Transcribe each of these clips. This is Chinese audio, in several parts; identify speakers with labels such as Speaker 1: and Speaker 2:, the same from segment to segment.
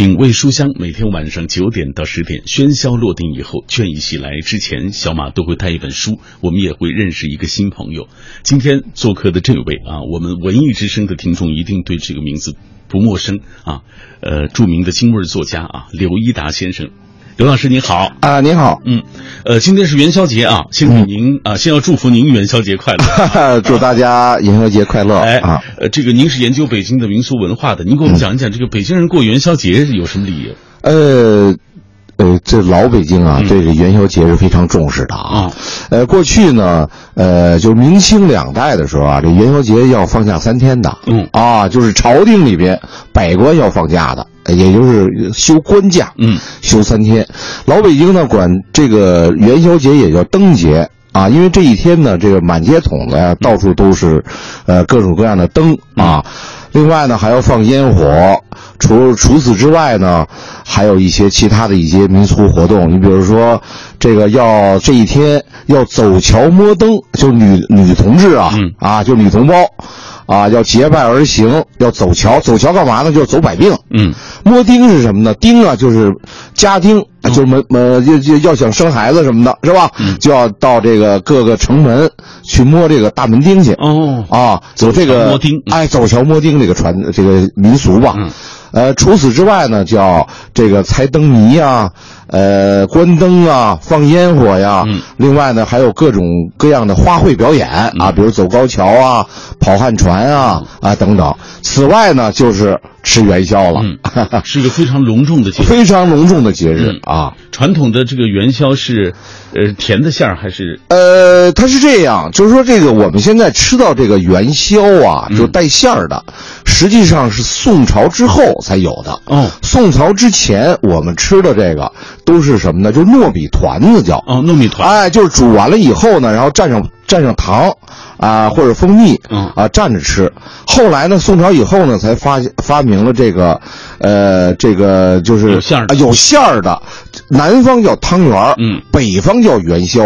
Speaker 1: 品味书香，每天晚上九点到十点，喧嚣落定以后，倦意袭来之前，小马都会带一本书，我们也会认识一个新朋友。今天做客的这位啊，我们文艺之声的听众一定对这个名字不陌生啊，呃，著名的京味作家啊，刘一达先生。刘老师您好
Speaker 2: 啊，您好，
Speaker 1: 嗯，呃，今天是元宵节啊，先给您啊，先要祝福您元宵节快乐，
Speaker 2: 祝大家元宵节快乐。
Speaker 1: 哎啊，呃，这个您是研究北京的民俗文化的，您给我们讲一讲这个北京人过元宵节有什么理由？
Speaker 2: 呃。呃，这老北京啊，对这元宵节是非常重视的啊。呃，过去呢，呃，就是明清两代的时候啊，这元宵节要放假三天的。
Speaker 1: 嗯
Speaker 2: 啊，就是朝廷里边百官要放假的，也就是休官假。
Speaker 1: 嗯，
Speaker 2: 休三天。老北京呢，管这个元宵节也叫灯节啊，因为这一天呢，这个满街筒子呀，到处都是，呃，各种各样的灯啊。另外呢，还要放烟火。除除此之外呢，还有一些其他的一些民俗活动。你比如说，这个要这一天要走桥摸灯，就女女同志啊，啊，就女同胞，啊，要结伴而行，要走桥。走桥干嘛呢？就是走百病。
Speaker 1: 嗯，
Speaker 2: 摸丁是什么呢？丁啊，就是家丁，就是门门就就要想生孩子什么的，是吧？就要到这个各个城门去摸这个大门钉去。
Speaker 1: 哦，
Speaker 2: 啊，走这个
Speaker 1: 摸钉，
Speaker 2: 哎，走桥摸钉这个传这个民俗吧。呃，除此之外呢，叫这个猜灯谜呀，呃，关灯啊，放烟火呀。
Speaker 1: 嗯。
Speaker 2: 另外呢，还有各种各样的花卉表演啊，比如走高桥啊，跑旱船啊，啊等等。此外呢，就是吃元宵了。
Speaker 1: 嗯。是一个非常隆重的节，
Speaker 2: 非常隆重的节日啊。
Speaker 1: 传统的这个元宵是，呃，甜的馅儿还是？
Speaker 2: 呃，它是这样，就是说这个我们现在吃到这个元宵啊，就带馅儿的，实际上是宋朝之后才有的。
Speaker 1: 哦，
Speaker 2: 宋朝之前我们吃的这个都是什么呢？就是糯米团子叫。
Speaker 1: 哦，糯米团。
Speaker 2: 哎，就是煮完了以后呢，然后蘸上蘸上糖，啊或者蜂蜜，
Speaker 1: 嗯
Speaker 2: 啊蘸着吃。后来呢，宋朝以后呢，才发发明了这个，呃，这个就是
Speaker 1: 有馅儿
Speaker 2: 啊有馅儿的。南方叫汤圆儿，
Speaker 1: 嗯，
Speaker 2: 北方叫元宵。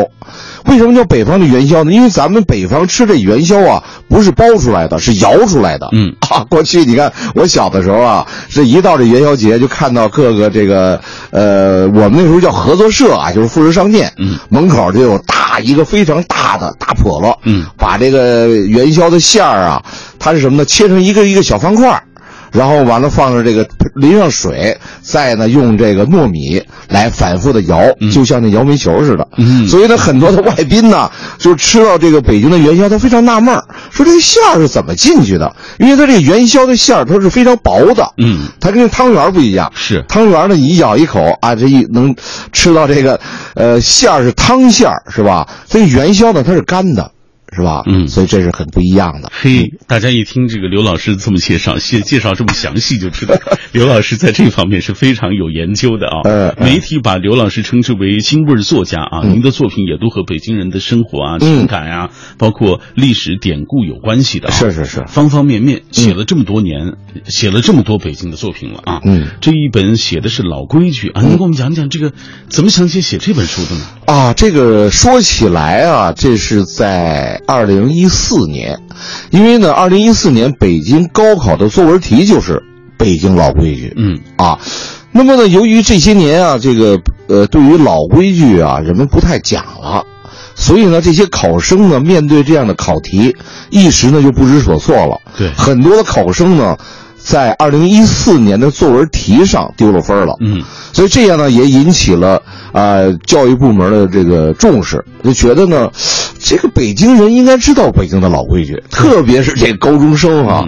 Speaker 2: 为什么叫北方的元宵呢？因为咱们北方吃这元宵啊，不是包出来的，是摇出来的。
Speaker 1: 嗯
Speaker 2: 啊，过去你看我小的时候啊，这一到这元宵节，就看到各个这个呃，我们那时候叫合作社啊，就是副食商店，
Speaker 1: 嗯，
Speaker 2: 门口就有大一个非常大的大笸箩，
Speaker 1: 嗯，
Speaker 2: 把这个元宵的馅儿啊，它是什么呢？切成一个一个小方块儿。然后完了，放上这个淋上水，再呢用这个糯米来反复的摇，就像那摇煤球似的。
Speaker 1: 嗯，
Speaker 2: 所以呢，很多的外宾呢，就吃到这个北京的元宵，他非常纳闷说这个馅儿是怎么进去的？因为它这个元宵的馅儿它是非常薄的，
Speaker 1: 嗯，
Speaker 2: 它跟汤圆不一样。
Speaker 1: 是
Speaker 2: 汤圆呢，一咬一口啊，这一能吃到这个，呃，馅儿是汤馅儿，是吧？这个元宵呢，它是干的。是吧？
Speaker 1: 嗯，
Speaker 2: 所以这是很不一样的。
Speaker 1: 嘿，大家一听这个刘老师这么介绍，介介绍这么详细，就知道 刘老师在这方面是非常有研究的啊。
Speaker 2: 呃，
Speaker 1: 媒体把刘老师称之为京味作家啊，您的作品也都和北京人的生活啊、情感啊，包括历史典故有关系的。
Speaker 2: 是是是，
Speaker 1: 方方面面写了这么多年，写了这么多北京的作品了啊。
Speaker 2: 嗯，
Speaker 1: 这一本写的是老规矩啊，您给我们讲讲这个怎么想起写这本书的呢？
Speaker 2: 啊，这个说起来啊，这是在。二零一四年，因为呢，二零一四年北京高考的作文题就是北京老规矩。
Speaker 1: 嗯
Speaker 2: 啊，那么呢，由于这些年啊，这个呃，对于老规矩啊，人们不太讲了，所以呢，这些考生呢，面对这样的考题，一时呢就不知所措了。
Speaker 1: 对，
Speaker 2: 很多的考生呢，在二零一四年的作文题上丢了分了。
Speaker 1: 嗯，
Speaker 2: 所以这样呢，也引起了啊教育部门的这个重视，就觉得呢。这个北京人应该知道北京的老规矩，特别是这个高中生啊，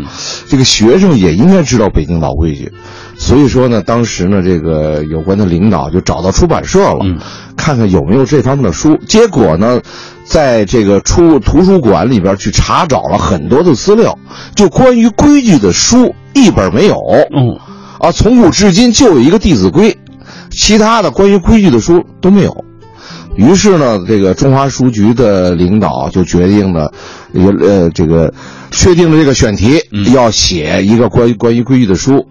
Speaker 2: 这个学生也应该知道北京老规矩。所以说呢，当时呢，这个有关的领导就找到出版社了，看看有没有这方面的书。结果呢，在这个出图书馆里边去查找了很多的资料，就关于规矩的书一本没有。
Speaker 1: 嗯，
Speaker 2: 啊，从古至今就有一个《弟子规》，其他的关于规矩的书都没有。于是呢，这个中华书局的领导就决定了，个呃，这个确定了这个选题，要写一个关于关于规矩的书，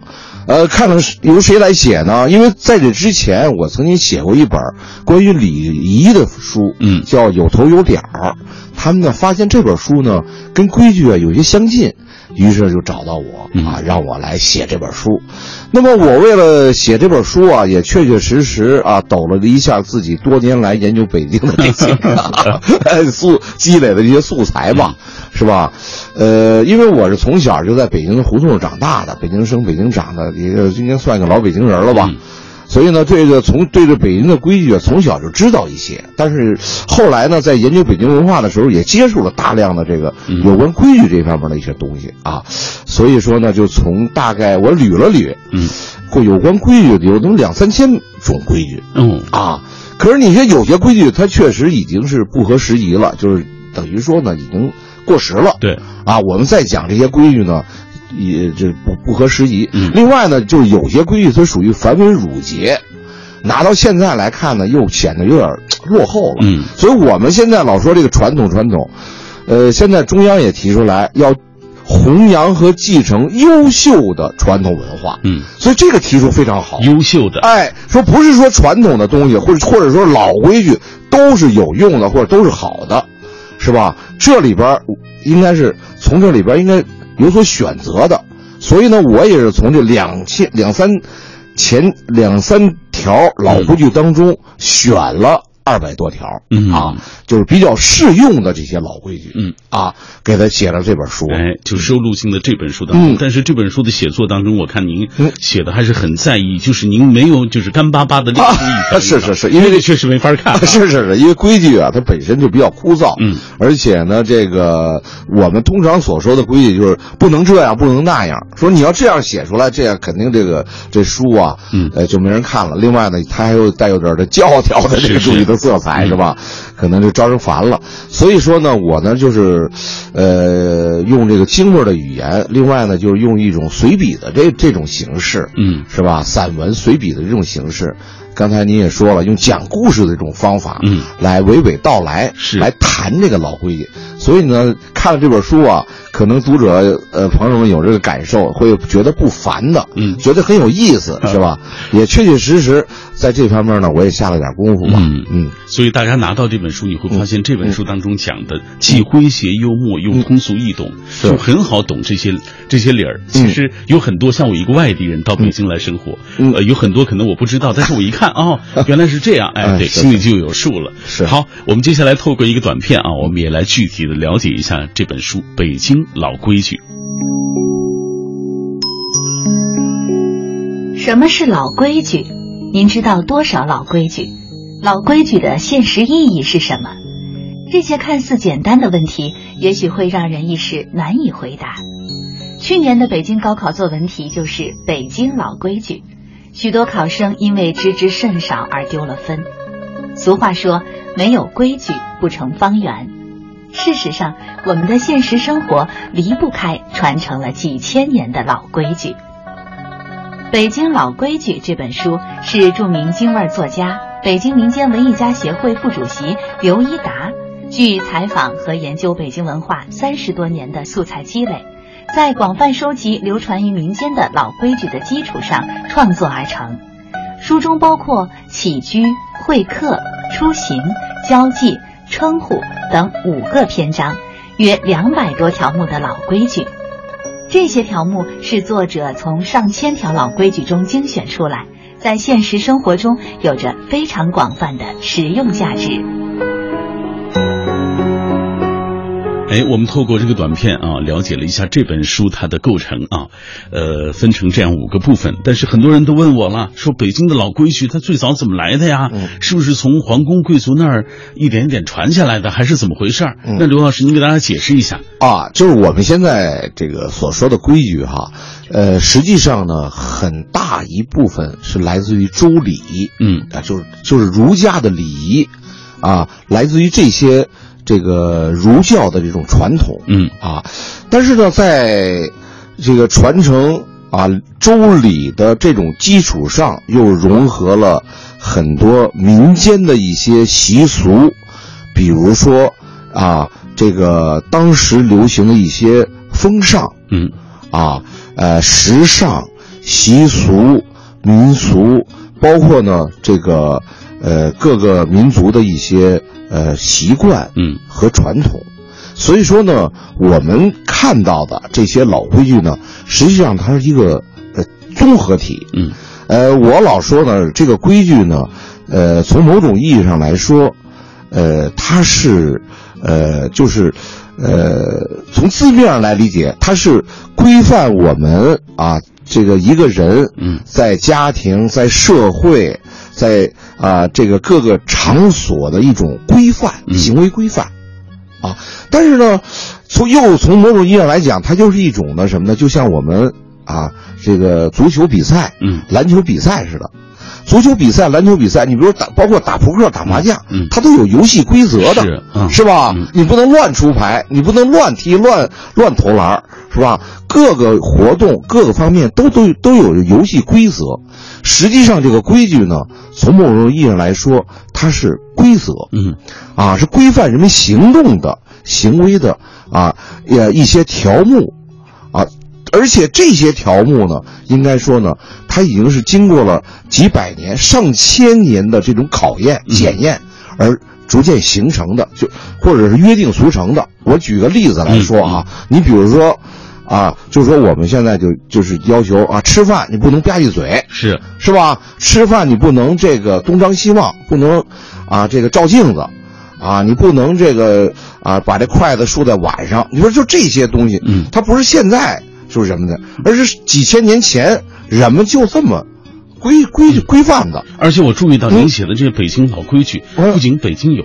Speaker 2: 呃，看看由谁来写呢？因为在这之前，我曾经写过一本关于礼仪的书，
Speaker 1: 嗯，
Speaker 2: 叫《有头有脸儿》。他们呢发现这本书呢跟规矩啊有些相近，于是就找到我
Speaker 1: 嗯
Speaker 2: 啊，让我来写这本书。那么我为了写这本书啊，也确确实实啊，抖了一下自己多年来研究北京的这些啊 素积累的这些素材吧，是吧？呃，因为我是从小就在北京的胡同长大的，北京生北京长的，也就今年算个老北京人了吧。
Speaker 1: 嗯
Speaker 2: 所以呢，这个从对着北京的规矩啊，从小就知道一些。但是后来呢，在研究北京文化的时候，也接触了大量的这个
Speaker 1: 嗯
Speaker 2: 有关规矩这方面的一些东西啊。所以说呢，就从大概我捋了捋，
Speaker 1: 嗯，
Speaker 2: 过有关规矩的有那么两三千种规矩
Speaker 1: 嗯，
Speaker 2: 啊。可是你说有些规矩，它确实已经是不合时宜了，就是等于说呢，已经过时了。
Speaker 1: 对，
Speaker 2: 啊，我们再讲这些规矩呢，也这不不合时宜。
Speaker 1: 嗯
Speaker 2: 另外呢，就是有些规矩它属于繁文缛节，拿到现在来看呢，又显得有点落后了。
Speaker 1: 嗯
Speaker 2: 所以我们现在老说这个传统传统，呃，现在中央也提出来要弘扬和继承优秀的传统文化。
Speaker 1: 嗯，
Speaker 2: 所以这个提出非常好。
Speaker 1: 优秀的，
Speaker 2: 哎，说不是说传统的东西，或者或者说老规矩都是有用的，或者都是好的，是吧？这里边应该是从这里边应该有所选择的。所以呢，我也是从这两千两三前两三条老规矩当中选了二百多条，
Speaker 1: 嗯
Speaker 2: 啊，就是比较适用的这些老规矩，
Speaker 1: 嗯
Speaker 2: 啊，给他写了这本书。
Speaker 1: 哎，就收录进了这本书当中。
Speaker 2: 嗯
Speaker 1: 但是这本书的写作当中，我看您
Speaker 2: 嗯
Speaker 1: 写的还是很在意，就是您没有就是干巴巴的列出一条一条、
Speaker 2: 啊是是是因为
Speaker 1: 这确实没法看、啊。
Speaker 2: 是是是，因为规矩啊，它本身就比较枯燥，
Speaker 1: 嗯，
Speaker 2: 而且呢，这个我们通常所说的规矩就是不能这样，不能那样。说你要这样写出来，这样肯定这个这书啊，
Speaker 1: 嗯
Speaker 2: 呃，就没人看了。另外呢，它还有带有点的教条的这个
Speaker 1: 是是
Speaker 2: 主义的色彩，
Speaker 1: 嗯
Speaker 2: 是吧？可能就招人烦了。所以说呢，我呢就是，呃，用这个精味的语言，另外呢就是用一种随笔的这这种形式，
Speaker 1: 嗯
Speaker 2: 是吧？散文随笔的这种形式，刚才您也说了，用讲故事的这种方法，
Speaker 1: 嗯，
Speaker 2: 来娓娓道来，
Speaker 1: 是
Speaker 2: 来谈这个老规矩。所以呢，看了这本书啊，可能读者呃朋友们有这个感受，会觉得不烦的，
Speaker 1: 嗯。
Speaker 2: 觉得很有意思，是吧？也确确实实在这方面呢，我也下了点功夫吧，
Speaker 1: 嗯。
Speaker 2: 嗯。
Speaker 1: 所以大家拿到这本书，你会发现这本书当中讲的既诙谐幽默又通俗易懂，
Speaker 2: 是。
Speaker 1: 就很好懂这些这些理儿。其实有很多像我一个外地人到北京来生活，
Speaker 2: 嗯。
Speaker 1: 呃，有很多可能我不知道，但是我一看哦，原来是这样，哎，对，心里就有数了。
Speaker 2: 是。
Speaker 1: 好，我们接下来透过一个短片啊，我们也来具体的了解一下这本书《北京老规矩》。
Speaker 3: 什么是老规矩？您知道多少老规矩？老规矩的现实意义是什么？这些看似简单的问题，也许会让人一时难以回答。去年的北京高考作文题就是“北京老规矩”，许多考生因为知之甚少而丢了分。俗话说：“没有规矩不成方圆。”事实上，我们的现实生活离不开传承了几千年的老规矩。《北京老规矩》这本书是著名京味儿作家、北京民间文艺家协会副主席刘一达据采访和研究北京文化三十多年的素材积累，在广泛收集流传于民间的老规矩的基础上创作而成。书中包括起居、会客、出行、交际、称呼等五个篇章，约两百多条目的老规矩。这些条目是作者从上千条老规矩中精选出来，在现实生活中有着非常广泛的实用价值。
Speaker 1: 哎，我们透过这个短片啊，了解了一下这本书它的构成啊，呃，分成这样五个部分。但是很多人都问我了，说北京的老规矩它最早怎么来的呀？
Speaker 2: 嗯
Speaker 1: 是不是从皇宫贵族那儿一点一点传下来的，还是怎么回事那刘老师，您给大家解释一下。
Speaker 2: 啊，就是我们现在这个所说的规矩哈，呃，实际上呢，很大一部分是来自于周礼，
Speaker 1: 嗯
Speaker 2: 啊，就是就是儒家的礼仪，啊，来自于这些这个儒教的这种传统，
Speaker 1: 嗯。
Speaker 2: 啊，但是呢，在这个传承啊周礼的这种基础上，又融合了很多民间的一些习俗，比如说啊，这个当时流行的一些风尚
Speaker 1: 嗯。
Speaker 2: 啊，呃，时尚、习俗、民俗，包括呢这个呃各个民族的一些呃习惯，
Speaker 1: 嗯
Speaker 2: 和传统。所以说呢，我们看到的这些老规矩呢，实际上它是一个呃综合体。
Speaker 1: 嗯，
Speaker 2: 呃，我老说呢，这个规矩呢，呃，从某种意义上来说，呃，它是呃，就是呃，从字面上来理解，它是规范我们啊，这个一个人
Speaker 1: 嗯
Speaker 2: 在家庭、在社会、在啊这个各个场所的一种规范，
Speaker 1: 嗯
Speaker 2: 行为规范。啊，但是呢，从又从某种意义上来讲，它就是一种呢什么呢？就像我们啊这个足球比赛、
Speaker 1: 嗯
Speaker 2: 篮球比赛似的。足球比赛、篮球比赛，你比如打，包括打扑克、打麻将，
Speaker 1: 嗯
Speaker 2: 它都有游戏规则的，
Speaker 1: 是嗯
Speaker 2: 吧？
Speaker 1: 嗯
Speaker 2: 你不能乱出牌，你不能乱踢、乱乱投篮，是吧？各个活动、各个方面都都都有游戏规则。实际上，这个规矩呢，从某种意义上来说，它是规则。
Speaker 1: 嗯
Speaker 2: 啊，是规范人们行动的行为的啊，也一些条目啊，而且这些条目呢，应该说呢，它已经是经过了几百年、上千年的这种考验、
Speaker 1: 嗯
Speaker 2: 检验而逐渐形成的，就或者是约定俗成的。我举个例子来说啊，你比如说。啊，就是说我们现在就就是要求啊，吃饭你不能吧唧嘴，
Speaker 1: 是
Speaker 2: 是吧？吃饭你不能这个东张西望，不能啊这个照镜子，啊你不能这个啊把这筷子竖在碗上。你说就这些东西，
Speaker 1: 嗯
Speaker 2: 它不是现在就是什么的，而是几千年前人们就这么规规规范的
Speaker 1: 而且我注意到您写的这个北京老规矩，
Speaker 2: 嗯
Speaker 1: 不仅北京有，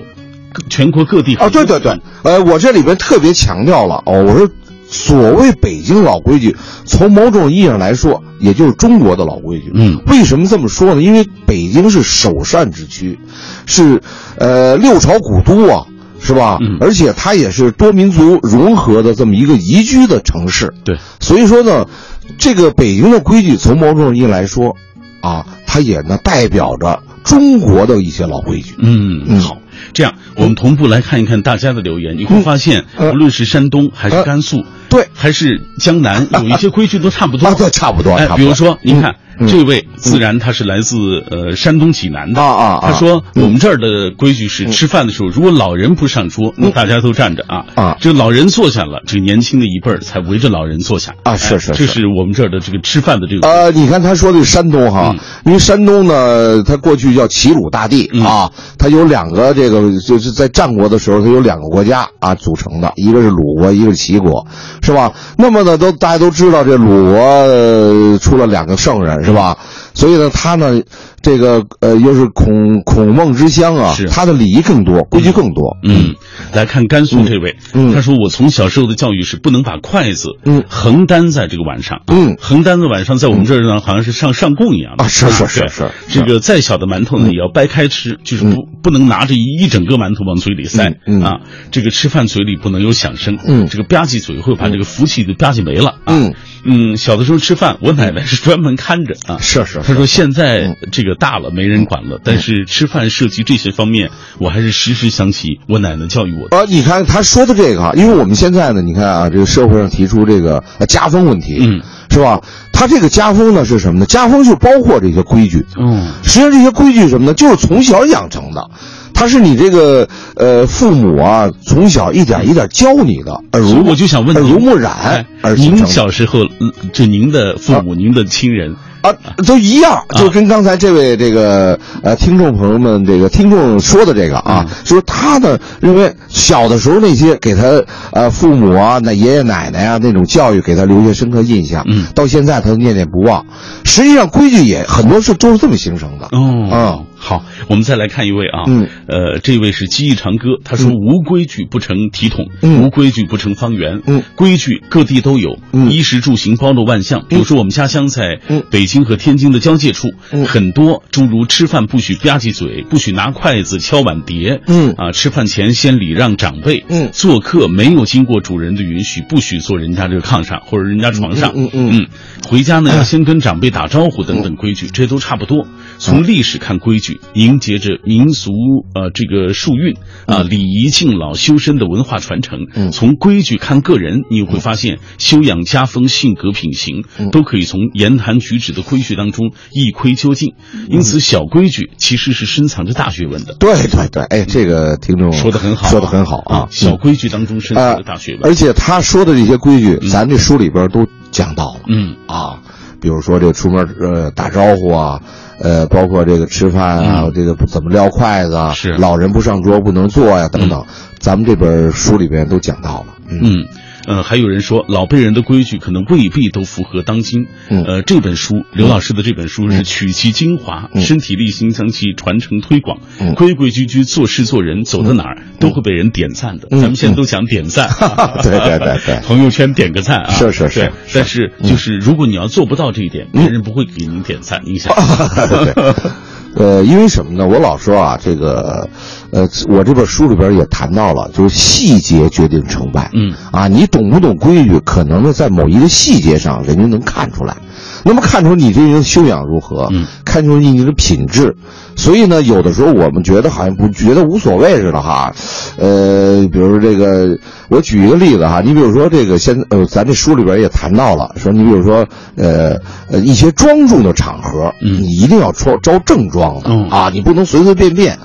Speaker 1: 全国各地
Speaker 2: 啊。对对对，呃，我这里边特别强调了哦，我说所谓北京老规矩，从某种意义上来说，也就是中国的老规矩。
Speaker 1: 嗯
Speaker 2: 为什么这么说呢？因为北京是首善之区，是呃六朝古都啊，是吧？
Speaker 1: 嗯
Speaker 2: 而且它也是多民族融合的这么一个宜居的城市。
Speaker 1: 对，
Speaker 2: 所以说呢，这个北京的规矩，从某种意义来说，啊，它也呢代表着中国的一些老规矩。
Speaker 1: 嗯，
Speaker 2: 嗯
Speaker 1: 好，这样我们同步来看一看大家的留言，你会发现，
Speaker 2: 嗯
Speaker 1: 无论是山东还是
Speaker 2: 呃
Speaker 1: 甘肃，
Speaker 2: 对
Speaker 1: 还是江南，有一些规矩都差不多。
Speaker 2: 差不多，
Speaker 1: 哎
Speaker 2: 差，不多。
Speaker 1: 比如说，您看
Speaker 2: 嗯
Speaker 1: 这位，自然他是来自呃山东济南的。
Speaker 2: 啊啊啊。
Speaker 1: 他说
Speaker 2: 嗯。
Speaker 1: 我们这儿的规矩是吃饭的时候，如果老人不上桌，那大家都站着啊。
Speaker 2: 啊。
Speaker 1: 这个老人坐下了，这个年轻的一辈儿才围着老人坐下。
Speaker 2: 啊是
Speaker 1: 是这
Speaker 2: 是
Speaker 1: 我们这儿的这个吃饭的这个
Speaker 2: 呃，你看他说的是山东哈，
Speaker 1: 嗯。
Speaker 2: 因为山东呢，它过去叫齐鲁大地、
Speaker 1: 嗯。
Speaker 2: 啊，它有两个这个就是在战国的时候，它有两个国家啊组成的，一个是鲁国，一个是齐国，是吧？那么呢，都大家都知道这鲁国、呃出了两个圣人，是吧？所以呢，他呢，这个呃又是孔孔孟之乡啊
Speaker 1: 是，
Speaker 2: 他的礼仪更多，规矩更多。
Speaker 1: 嗯，来看甘肃这位，
Speaker 2: 嗯。
Speaker 1: 他说我从小受的教育是不能把筷子
Speaker 2: 嗯。
Speaker 1: 横担在这个碗上，
Speaker 2: 嗯。
Speaker 1: 横担在碗上，在我们这儿呢，好像是上上供一样的
Speaker 2: 啊是是是是嗯
Speaker 1: 这个再小的馒头呢，也要掰开吃，就是不不能拿着一一整个馒头往嘴里塞啊，这个吃饭嘴里不能有响声，
Speaker 2: 嗯。
Speaker 1: 这个吧唧嘴会把这个福气都吧唧没了啊，
Speaker 2: 嗯
Speaker 1: 嗯，小的时候吃饭，我奶奶是专门看着啊，
Speaker 2: 是是
Speaker 1: 她说现在这个大了没人管了，但是吃饭涉及这些方面，我还是时时想起我奶奶教育我的。
Speaker 2: 啊，你看他说的这个啊，因为我们现在呢，你看啊，这个社会上提出这个呃家风问题，
Speaker 1: 嗯，
Speaker 2: 是吧？他这个家风呢是什么呢？家风就包括这些规矩，
Speaker 1: 嗯
Speaker 2: 实际上这些规矩什么呢？就是从小养成的，它是你这个呃父母啊从小一点一点教你的，耳濡
Speaker 1: 我就想问
Speaker 2: 耳濡目染。
Speaker 1: 您小时候，就您的父母、您的亲人，
Speaker 2: 啊，都一样，就跟刚才这位这个呃听众朋友们这个听众说的这个啊，
Speaker 1: 嗯。
Speaker 2: 就是他呢认为小的时候那些给他呃父母啊、那爷爷奶奶啊那种教育给他留下深刻印象，
Speaker 1: 嗯。
Speaker 2: 到现在他都念念不忘。实际上规矩也很多是都是这么形成的。
Speaker 1: 哦。
Speaker 2: 嗯，
Speaker 1: 好，我们再来看一位啊，
Speaker 2: 嗯，
Speaker 1: 呃，这位是记忆长歌，他说、无规矩不成体统，
Speaker 2: 嗯。
Speaker 1: 无规矩不成方圆，
Speaker 2: 嗯，
Speaker 1: 规矩各地都有，
Speaker 2: 嗯。
Speaker 1: 衣食住行包罗万象。比如说我们家乡在
Speaker 2: 嗯。
Speaker 1: 北京和天津的交界处，
Speaker 2: 嗯。
Speaker 1: 很多诸如吃饭不许吧唧嘴，不许拿筷子敲碗碟，
Speaker 2: 嗯。
Speaker 1: 啊，吃饭前先礼让长辈，
Speaker 2: 嗯。
Speaker 1: 做客没有经过主人的允许，不许坐人家这个炕上或者人家床上，
Speaker 2: 嗯嗯嗯。
Speaker 1: 嗯，回家呢要 先跟长辈打招呼等等规矩，这都差不多。从历史看规矩，矩，凝结着民俗呃这个树韵啊，礼仪敬老修身的文化传承。
Speaker 2: 嗯
Speaker 1: 从规矩看个人，你会发现修养家风、性格品行
Speaker 2: 嗯
Speaker 1: 都可以从言谈举止的规矩当中一窥究竟。因此，小规矩其实是深藏着大学问的。
Speaker 2: 对对对，哎，这个听众
Speaker 1: 说的很好啊，
Speaker 2: 说的很好啊，
Speaker 1: 小规矩当中深藏着大学问。
Speaker 2: 而且他说的这些规矩，
Speaker 1: 嗯
Speaker 2: 咱这书里边都讲到了。
Speaker 1: 嗯
Speaker 2: 啊，比如说这个出门呃打招呼啊，呃，包括这个吃饭啊，
Speaker 1: 嗯。
Speaker 2: 这个怎么撂筷子啊，
Speaker 1: 是。
Speaker 2: 老人不上桌不能坐呀、等等，咱们这本书里边都讲到了。嗯。
Speaker 1: 嗯，呃，还有人说老辈人的规矩可能未必都符合当今。
Speaker 2: 嗯
Speaker 1: 呃，这本书刘老师的这本书是取其精华，
Speaker 2: 嗯
Speaker 1: 身体力行将其传承推广，
Speaker 2: 嗯
Speaker 1: 规规矩矩做事做人，走到哪儿都会被人点赞的。
Speaker 2: 嗯
Speaker 1: 咱们现在都想点赞，
Speaker 2: 对对对对
Speaker 1: 朋友圈点个赞啊，
Speaker 2: 是是是
Speaker 1: 但是就是如果你要做不到这一点，别人不会给您点赞，您想？
Speaker 2: 对，呃，因为什么呢？我老说啊，这个，呃，我这本书里边也谈到了，就是细节决定成败。
Speaker 1: 嗯
Speaker 2: 啊，你懂不懂规矩，可能呢在某一个细节上，人家能看出来。那么看出你这人修养如何，
Speaker 1: 嗯
Speaker 2: 看出你的品质。所以呢，有的时候我们觉得好像不觉得无所谓似的哈。呃，比如说这个，我举一个例子哈，你比如说这个现呃，咱这书里边也谈到了，说你比如说呃呃一些庄重的场合，
Speaker 1: 嗯
Speaker 2: 你一定要穿着正装的、
Speaker 1: 嗯
Speaker 2: 啊，你不能随随便便。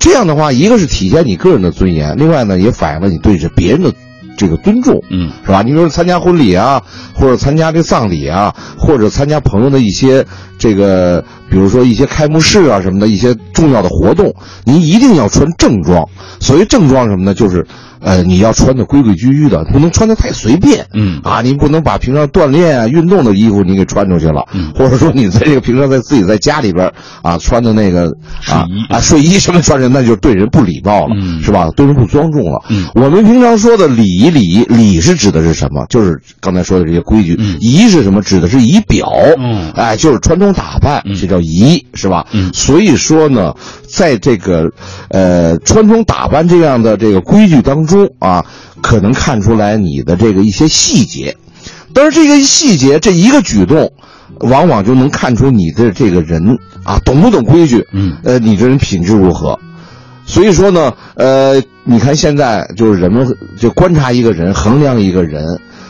Speaker 2: 这样的话，一个是体现你个人的尊严，另外呢，也反映了你对着别人的这个尊重。
Speaker 1: 嗯
Speaker 2: 是吧？你比如说参加婚礼啊，或者参加这葬礼啊，或者参加朋友的一些这个，比如说一些开幕式啊什么的一些重要的活动，您一定要穿正装。所谓正装什么呢？就是呃，你要穿的规规矩矩的，不能穿的太随便。
Speaker 1: 嗯
Speaker 2: 啊，你不能把平常锻炼啊、运动的衣服你给穿出去了，
Speaker 1: 嗯
Speaker 2: 或者说你在这个平常在自己在家里边啊穿的那个啊
Speaker 1: 睡衣
Speaker 2: 啊睡衣什么穿着，那就对人不礼貌了，
Speaker 1: 嗯
Speaker 2: 是吧？对人不庄重了。
Speaker 1: 嗯
Speaker 2: 我们平常说的礼仪，礼仪礼是指的是什么？就是刚才说的这些规矩。
Speaker 1: 嗯
Speaker 2: 仪是什么？指的是仪表。
Speaker 1: 嗯
Speaker 2: 哎，就是穿着打扮，
Speaker 1: 嗯
Speaker 2: 这叫仪，是吧？
Speaker 1: 嗯
Speaker 2: 所以说呢，在这个呃穿着打扮这样的这个规矩当中啊，可能看出来你的这个一些细节。但是这个细节，这一个举动，往往就能看出你的这个人啊懂不懂规矩，
Speaker 1: 嗯
Speaker 2: 呃，你这人品质如何。所以说呢，呃，你看现在就是人们就观察一个人、衡量一个人，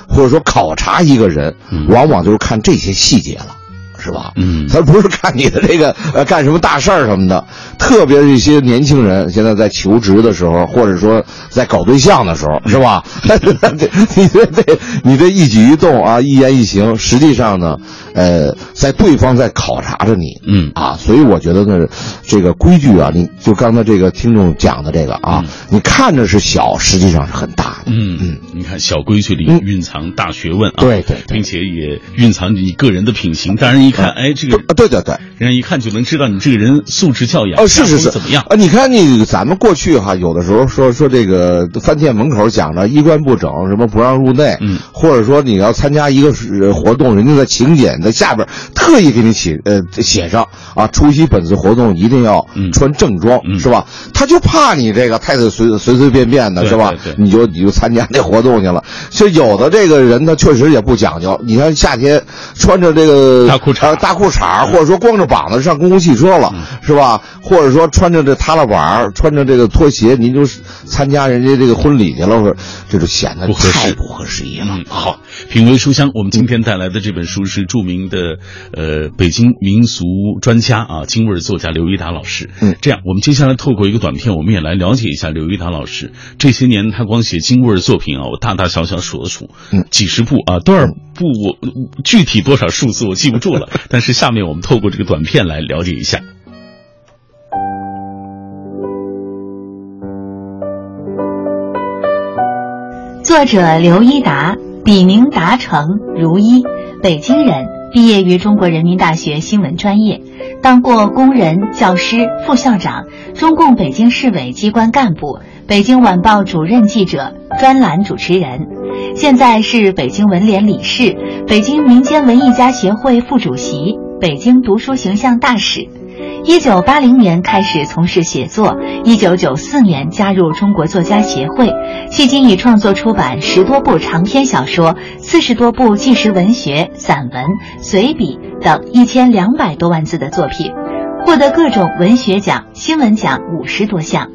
Speaker 2: 或者说考察一个人，
Speaker 1: 嗯
Speaker 2: 往往就是看这些细节了，是吧？
Speaker 1: 嗯
Speaker 2: 他不是看你的这个呃干什么大事儿什么的，特别是一些年轻人现在在求职的时候，或者说在搞对象的时候，是吧？你这这你这一举一动啊，一言一行，实际上呢，呃，在对方在考察着你，
Speaker 1: 嗯
Speaker 2: 啊，所以我觉得呢，这个规矩啊，你就刚才这个听众讲的这个啊，你看着是小，实际上是很大的。
Speaker 1: 嗯
Speaker 2: 嗯，
Speaker 1: 你看小规矩里
Speaker 2: 嗯
Speaker 1: 蕴藏大学问啊，
Speaker 2: 对对对
Speaker 1: 并且也蕴藏着你个人的品行。当然一看，哎，这个
Speaker 2: 啊对对对，
Speaker 1: 人家一看就能知道你这个人素质教养，
Speaker 2: 哦，是是是，
Speaker 1: 怎么样？
Speaker 2: 啊？你看你咱们过去哈，有的时候说说这个饭店门口讲着衣冠不整，什么不让入内，
Speaker 1: 嗯，
Speaker 2: 或者说你要参加一个活动，人家在请柬在下边特意给你写呃写上啊，出席本次活动一定要
Speaker 1: 嗯
Speaker 2: 穿正装，
Speaker 1: 嗯
Speaker 2: 是吧？他就怕你这个太随随随便便的是吧
Speaker 1: 对对？
Speaker 2: 你就你就参加那活动去了。就有的这个人他确实也不讲究，你看夏天穿着这个
Speaker 1: 大裤衩
Speaker 2: 呃大裤衩，或者说光着膀子上公共汽车了，
Speaker 1: 嗯
Speaker 2: 是吧？或者说穿着这踏拉板儿，穿着这个拖鞋，您就是参加人家这个婚礼去了，这就显得
Speaker 1: 不合适
Speaker 2: 太不合时宜了。
Speaker 1: 嗯，好，品味书香，我们今天带来的这本书是著名的呃北京民俗专家啊京味儿作家刘一达老师。
Speaker 2: 嗯
Speaker 1: 这样，我们接下来透过一个短片，我们也来了解一下刘一达老师这些年他光写京味儿作品啊，我大大小小数了数，
Speaker 2: 嗯
Speaker 1: 几十部啊，多少部我具体多少数字我记不住了，但是下面我们透过这个短片来了解一下。
Speaker 3: 作者刘一达，笔名达成，如一，北京人，毕业于中国人民大学新闻专业，当过工人、教师、副校长，中共北京市委机关干部，北京晚报主任记者、专栏主持人。现在是北京文联理事、北京民间文艺家协会副主席、北京读书形象大使。一九八零年开始从事写作，一九九四年加入中国作家协会，迄今已创作出版十多部长篇小说、四十多部纪实文学、散文、随笔等一千两百多万字的作品。获得各种文学奖、新闻奖五十多项。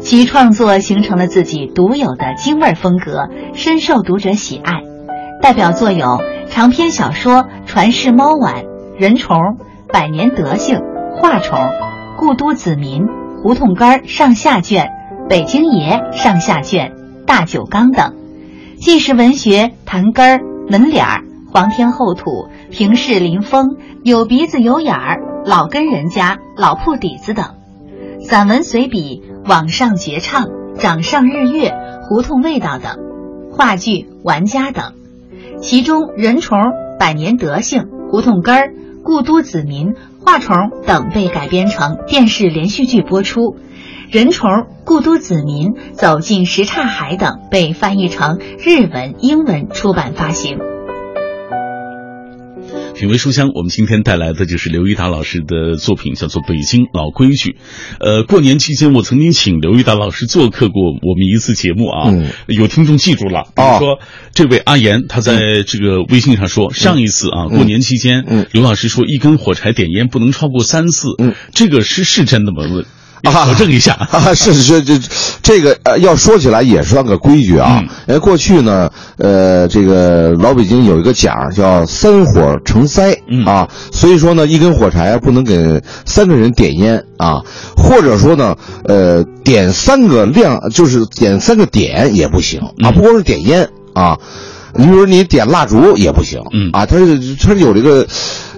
Speaker 3: 其创作形成了自己独有的京味风格，深受读者喜爱。代表作有长篇小说《传世猫碗》《人虫》《百年德性》《画虫》《故都子民》《胡同根儿》上下卷《北京爷》上下卷《大酒缸》等。纪实文学《坛根儿》《门脸儿》《皇天厚土》《平视临风》《有鼻子有眼儿》《老根人家》《老铺底子》等。散文随笔。网上绝唱、掌上日月、胡同味道等，话剧、玩家等，其中人虫、百年德性、胡同根儿、故都子民、画虫等被改编成电视连续剧播出，人虫、故都子民、走进什刹海等被翻译成日文、英文出版发行。
Speaker 1: 品味书香，我们今天带来的就是刘一达老师的作品，叫做《北京老规矩》。呃，过年期间，我曾经请刘一达老师做客过我们一次节目啊，有听众记住了，比如说这位阿岩，他在这个微信上说，上一次啊，过年期间，刘老师说一根火柴点烟不能超过三次，这个是是真的吗？问。考证一下
Speaker 2: 啊，是是这这个呃，要说起来也算个规矩啊。哎，过去呢，呃，这个老北京有一个讲叫“三火成灾”啊，所以说呢，一根火柴不能给三个人点烟啊，或者说呢，呃，点三个亮，就是点三个点也不行啊，不光是点烟啊，你比如说你点蜡烛也不行，嗯啊，它是它是有这个。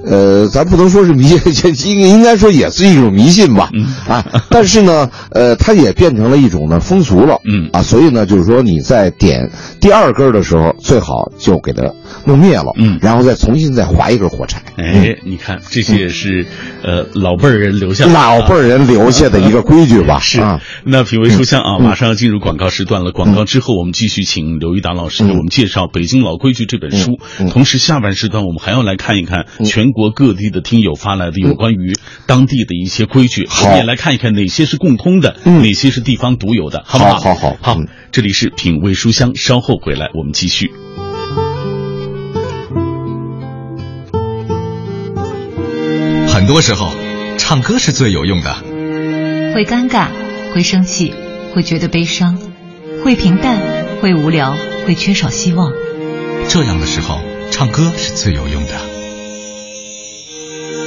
Speaker 2: 呃，咱不能说是迷信，应应该说也是一种迷信吧，啊，但是呢，呃，它也变成了一种呢风俗了，嗯啊，所以呢，就是说你在点第二根的时候，最好就给它弄灭了，嗯，然后再重新再划一根火柴。
Speaker 1: 哎，你看这些也是呃老辈儿人留下
Speaker 2: 老辈儿人留下的一个规矩吧。
Speaker 1: 是，那品味书香啊，马上要进入广告时段了。广告之后，我们继续请刘一达老师给我们介绍《北京老规矩》这本书。同时，下半时段我们还要来看一看全。国各地的听友发来的有关于当地的一些规矩，我们也来看一看哪些是共通的，哪些是地方独有的，好不好？
Speaker 2: 好好
Speaker 1: 好，这里是品味书香，稍后回来我们继续。
Speaker 4: 很多时候，唱歌是最有用的。
Speaker 5: 会尴尬，会生气，会觉得悲伤，会平淡，会无聊，会缺少希望。
Speaker 4: 这样的时候，唱歌是最有用的。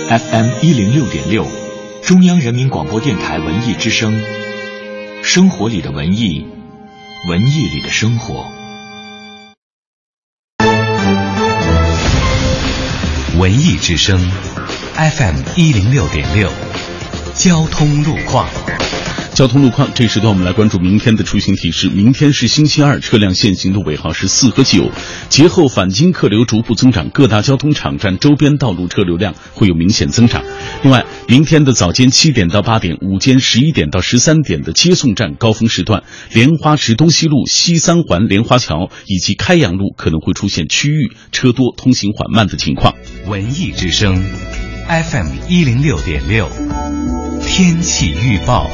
Speaker 6: FM 一零六点六，中央人民广播电台文艺之声，生活里的文艺，文艺里的生活。
Speaker 4: 文艺之声，FM 一零六点六，交通路况。
Speaker 1: 交通路况，这时段我们来关注明天的出行提示。明天是星期二，车辆限行的尾号是四和九。节后返京客流逐步增长，各大交通场站周边道路车流量会有明显增长。另外，明天的早间七点到八点，午间十一点到十三点的接送站高峰时段，莲花池东西路、西三环莲花桥以及开阳路可能会出现区域车多、通行缓慢的情况。
Speaker 4: 文艺之声，FM 一零六点六，天气预报。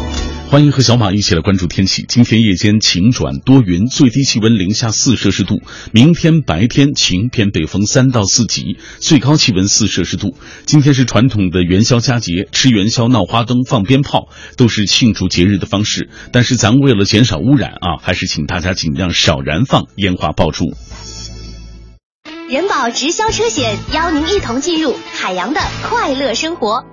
Speaker 1: 欢迎和小马一起来关注天气。今天夜间晴转多云，最低气温零下四摄氏度。明天白天晴，偏北风三到四级，最高气温四摄氏度。今天是传统的元宵佳节，吃元宵、闹花灯、放鞭炮都是庆祝节日的方式。但是咱为了减少污染啊，还是请大家尽量少燃放烟花爆竹。
Speaker 7: 人保直销车险邀您一同进入海洋的快乐生活。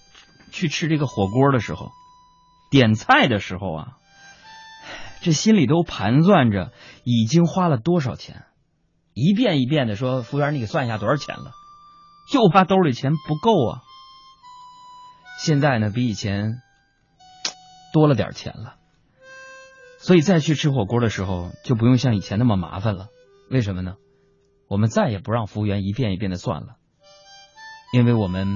Speaker 8: 去吃这个火锅的时候，点菜的时候啊，这心里都盘算着已经花了多少钱，一遍一遍的说：“服务员，你给算一下多少钱了？”就怕兜里钱不够啊。现在呢，比以前多了点钱了，所以再去吃火锅的时候就不用像以前那么麻烦了。为什么呢？我们再也不让服务员一遍一遍的算了，因为我们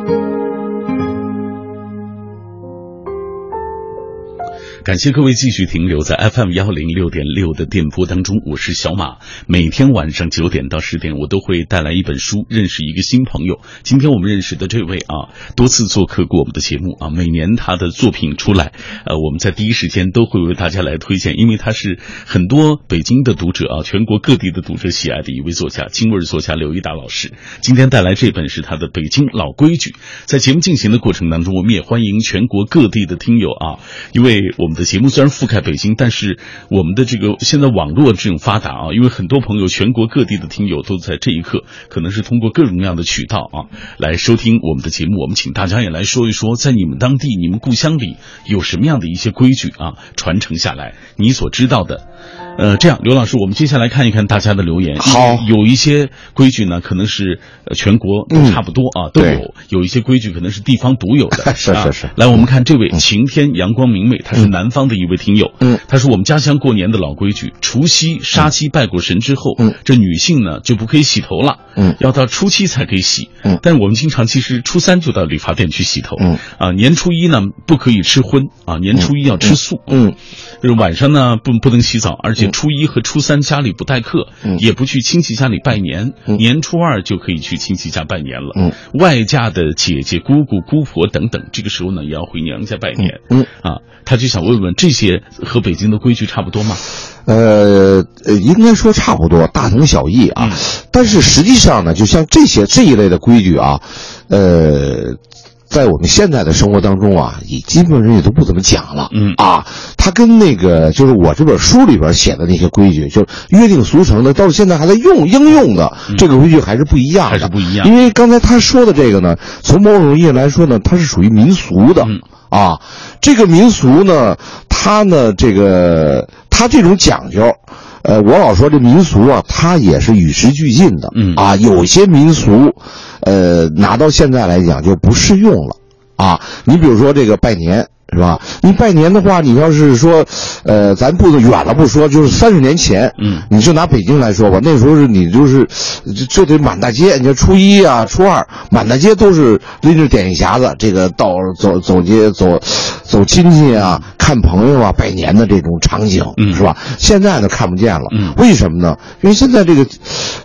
Speaker 1: 感谢各位继续停留在 FM 幺零六点六的电波当中，我是小马。每天晚上九点到十点，我都会带来一本书，认识一个新朋友。今天我们认识的这位啊，多次做客过我们的节目啊，每年他的作品出来，呃，我们在第一时间都会为大家来推荐，因为他是很多北京的读者啊，全国各地的读者喜爱的一位作家，京味作家刘一达老师。今天带来这本是他的《北京老规矩》。在节目进行的过程当中，我们也欢迎全国各地的听友啊，因为我们。的节目虽然覆盖北京，但是我们的这个现在网络这种发达啊，因为很多朋友全国各地的听友都在这一刻，可能是通过各种各样的渠道啊来收听我们的节目。我们请大家也来说一说，在你们当地、你们故乡里有什么样的一些规矩啊传承下来，你所知道的。呃，这样，刘老师，我们接下来看一看大家的留言。
Speaker 2: 好，
Speaker 1: 有一些规矩呢，可能是全国都差不多啊，都有；有一些规矩可能是地方独有的。
Speaker 2: 是是是。
Speaker 1: 来，我们看这位晴天阳光明媚，他是南方的一位听友。
Speaker 2: 嗯，
Speaker 1: 他说我们家乡过年的老规矩，除夕杀鸡拜过神之后，
Speaker 2: 嗯，
Speaker 1: 这女性呢就不可以洗头了。
Speaker 2: 嗯，
Speaker 1: 要到初七才可以洗。
Speaker 2: 嗯，
Speaker 1: 但是我们经常其实初三就到理发店去洗头。
Speaker 2: 嗯，
Speaker 1: 啊，年初一呢不可以吃荤啊，年初一要吃素。
Speaker 2: 嗯，
Speaker 1: 就是晚上呢不不能洗澡，而且初一和初三家里不待客，
Speaker 2: 嗯
Speaker 1: 也不去亲戚家里拜年，
Speaker 2: 嗯
Speaker 1: 年初二就可以去亲戚家拜年了。
Speaker 2: 嗯，
Speaker 1: 外嫁的姐姐、姑姑、姑婆等等，这个时候呢也要回娘家拜年。
Speaker 2: 嗯
Speaker 1: 啊，他就想问问问这些和北京的规矩差不多吗？
Speaker 2: 呃呃，应该说差不多，大同小异啊。
Speaker 1: 嗯
Speaker 2: 但是实际上呢，就像这些这一类的规矩啊，呃。在我们现在的生活当中啊，也基本上也都不怎么讲了。
Speaker 1: 嗯。
Speaker 2: 啊，它跟那个就是我这本书里边写的那些规矩，就是约定俗成的，到现在还在用应用的这个规矩还是不一样的，
Speaker 1: 嗯还是不一样。
Speaker 2: 因为刚才他说的这个呢，从某种意义来说呢，它是属于民俗的。
Speaker 1: 嗯。
Speaker 2: 啊，这个民俗呢，它呢，这个它这种讲究，呃，我老说这民俗啊，它也是与时俱进的。
Speaker 1: 嗯
Speaker 2: 啊，有些民俗，呃，拿到现在来讲就不适用了。啊，你比如说这个拜年。是吧？你拜年的话，你要是说，呃，咱不远了不说，就是三十年前，
Speaker 1: 嗯，
Speaker 2: 你就拿北京来说吧，那时候是你就是，就就得满大街，你说初一啊、初二，满大街都是拎着点心匣子，这个到走走街走，走亲戚啊、看朋友啊、拜年的这种场景，
Speaker 1: 嗯
Speaker 2: 是吧？现在呢看不见了，
Speaker 1: 嗯
Speaker 2: 为什么呢？因为现在这个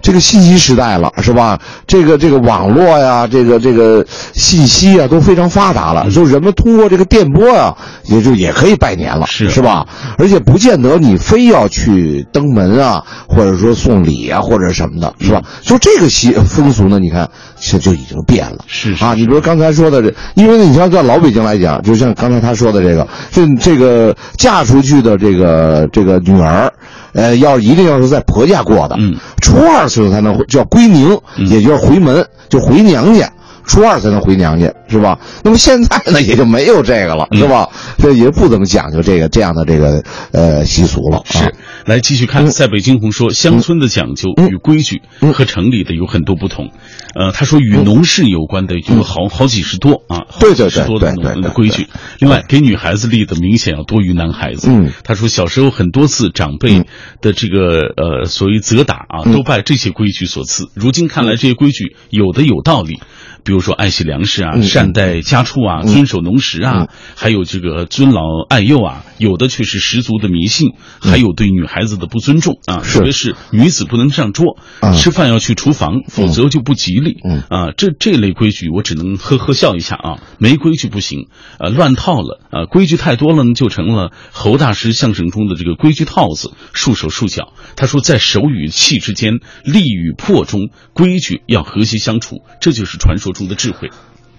Speaker 2: 这个信息时代了，是吧？这个这个网络呀，这个这个信息啊都非常发达了，就人们通过这个电波啊，也就也可以拜年了，
Speaker 1: 是
Speaker 2: 是吧？而且不见得你非要去登门啊，或者说送礼啊，或者什么的，是吧？就这个习风俗呢，你看现在就已经变了。
Speaker 1: 是
Speaker 2: 啊，你比如刚才说的这，因为，你像在老北京来讲，就像刚才他说的这个，这这个嫁出去的这个这个女儿，呃，要一定要是在婆家过的，
Speaker 1: 嗯，
Speaker 2: 初二时候才能回叫归宁，
Speaker 1: 嗯
Speaker 2: 也就是回门，就回娘家。初二才能回娘家，是吧？那么现在呢，也就没有这个了，是吧？这也不怎么讲究这个这样的这个呃习俗了。
Speaker 1: 是，来继续看，在北京红说，乡村的讲究与规矩和城里的有很多不同。呃，他说与农事有关的有好好几十多啊，
Speaker 2: 对对
Speaker 1: 对多的的规矩。另外，给女孩子立的明显要多于男孩子。
Speaker 2: 嗯，
Speaker 1: 他说小时候很多次长辈的这个呃所谓责打啊，都拜这些规矩所赐。如今看来，这些规矩有的有道理。比如说爱惜粮食啊，善待家畜啊，遵守农时啊，还有这个尊老爱幼啊，有的却是十足的迷信，还有对女孩子的不尊重啊，特别是女子不能上桌，吃饭要去厨房，否则就不吉利。啊，这这类规矩我只能呵呵笑一下啊，没规矩不行，呃，乱套了啊，规矩太多了呢，就成了侯大师相声中的这个规矩套子，束手束脚。他说，在手与气之间，力与魄中，规矩要和谐相处，这就是传说。中的智慧，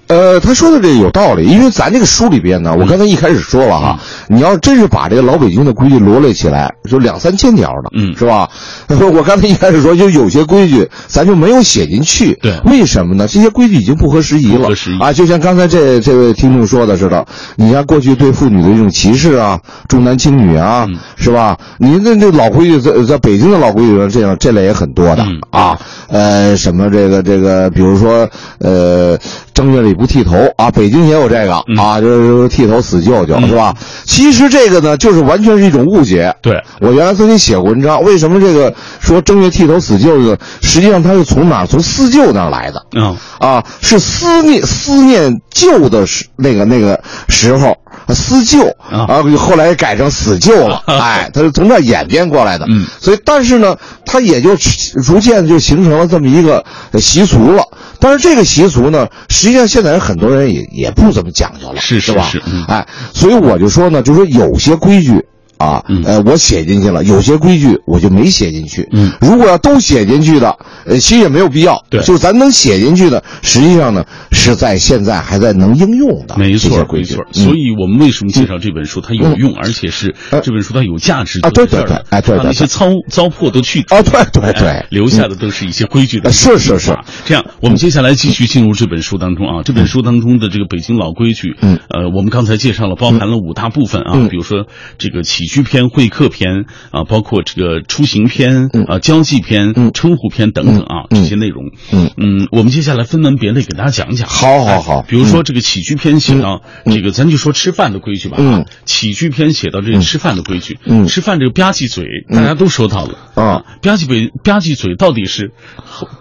Speaker 2: 呃，他说的这有道理，因为咱这个书里边呢，我刚才一开始说了哈，你要真是把这个老北京的规矩罗列起来，就两三千条的，
Speaker 1: 嗯，
Speaker 2: 是吧？我刚才一开始说，就有些规矩咱就没有写进去，
Speaker 1: 对，
Speaker 2: 为什么呢？这些规矩已经不合时宜了，
Speaker 1: 不合时宜。
Speaker 2: 啊！就像刚才这这位听众说的似的，你像过去对妇女的这种歧视啊，重男轻女啊，是吧？您这这老规矩在在北京的老规矩这样这类也很多的啊，呃，什么这个这个，比如说呃，正月里不剃头啊，北京也有这个啊，就是剃头死舅舅是吧？其实这个呢，就是完全是一种误解。
Speaker 1: 对
Speaker 2: 我原来曾经写过文章，为什么这个说正月剃头死舅舅？实际上他是从哪儿？从四舅那儿来的。
Speaker 1: 嗯
Speaker 2: 啊，是思念思念旧的时那个那个时候，思旧啊，后来改成死舅了。哎，他是从这演变过来的。
Speaker 1: 嗯，
Speaker 2: 所以但是呢，他也就逐渐就形成了这么一个习俗了。但是这个习俗呢，实际上现在很多人也也不怎么讲究了，
Speaker 1: 是是
Speaker 2: 吧？
Speaker 1: 是，
Speaker 2: 哎，所以我就说呢，就说有些规矩。啊，呃，我写进去了，有些规矩我就没写进去。
Speaker 1: 嗯，
Speaker 2: 如果要都写进去的，呃，其实也没有必要。
Speaker 1: 对，
Speaker 2: 就咱能写进去的，实际上呢是在现在还在能应用的。
Speaker 1: 没错，
Speaker 2: 没错。
Speaker 1: 所以我们为什么介绍这本书？它有用，而且是这本书它有价值
Speaker 2: 啊！对对对，哎，对对，
Speaker 1: 那些糟糟粕都去
Speaker 2: 啊！对对对，
Speaker 1: 留下的都是一些规矩的。
Speaker 2: 是是是。
Speaker 1: 这样，我们接下来继续进入这本书当中啊。这本书当中的这个北京老规矩，
Speaker 2: 嗯，
Speaker 1: 呃，我们刚才介绍了，包含了五大部分啊，比如说这个起居篇、会客。篇啊，包括这个出行篇啊、交际篇、称呼篇等等啊，这些内容。
Speaker 2: 嗯
Speaker 1: 嗯，我们接下来分门别类给大家讲讲。
Speaker 2: 好好好，
Speaker 1: 比如说这个起居篇写到这个，咱就说吃饭的规矩吧。
Speaker 2: 嗯，
Speaker 1: 起居篇写到这个吃饭的规矩。
Speaker 2: 嗯，
Speaker 1: 吃饭这个吧唧嘴，大家都说到了
Speaker 2: 啊。
Speaker 1: 吧唧嘴，吧唧嘴到底是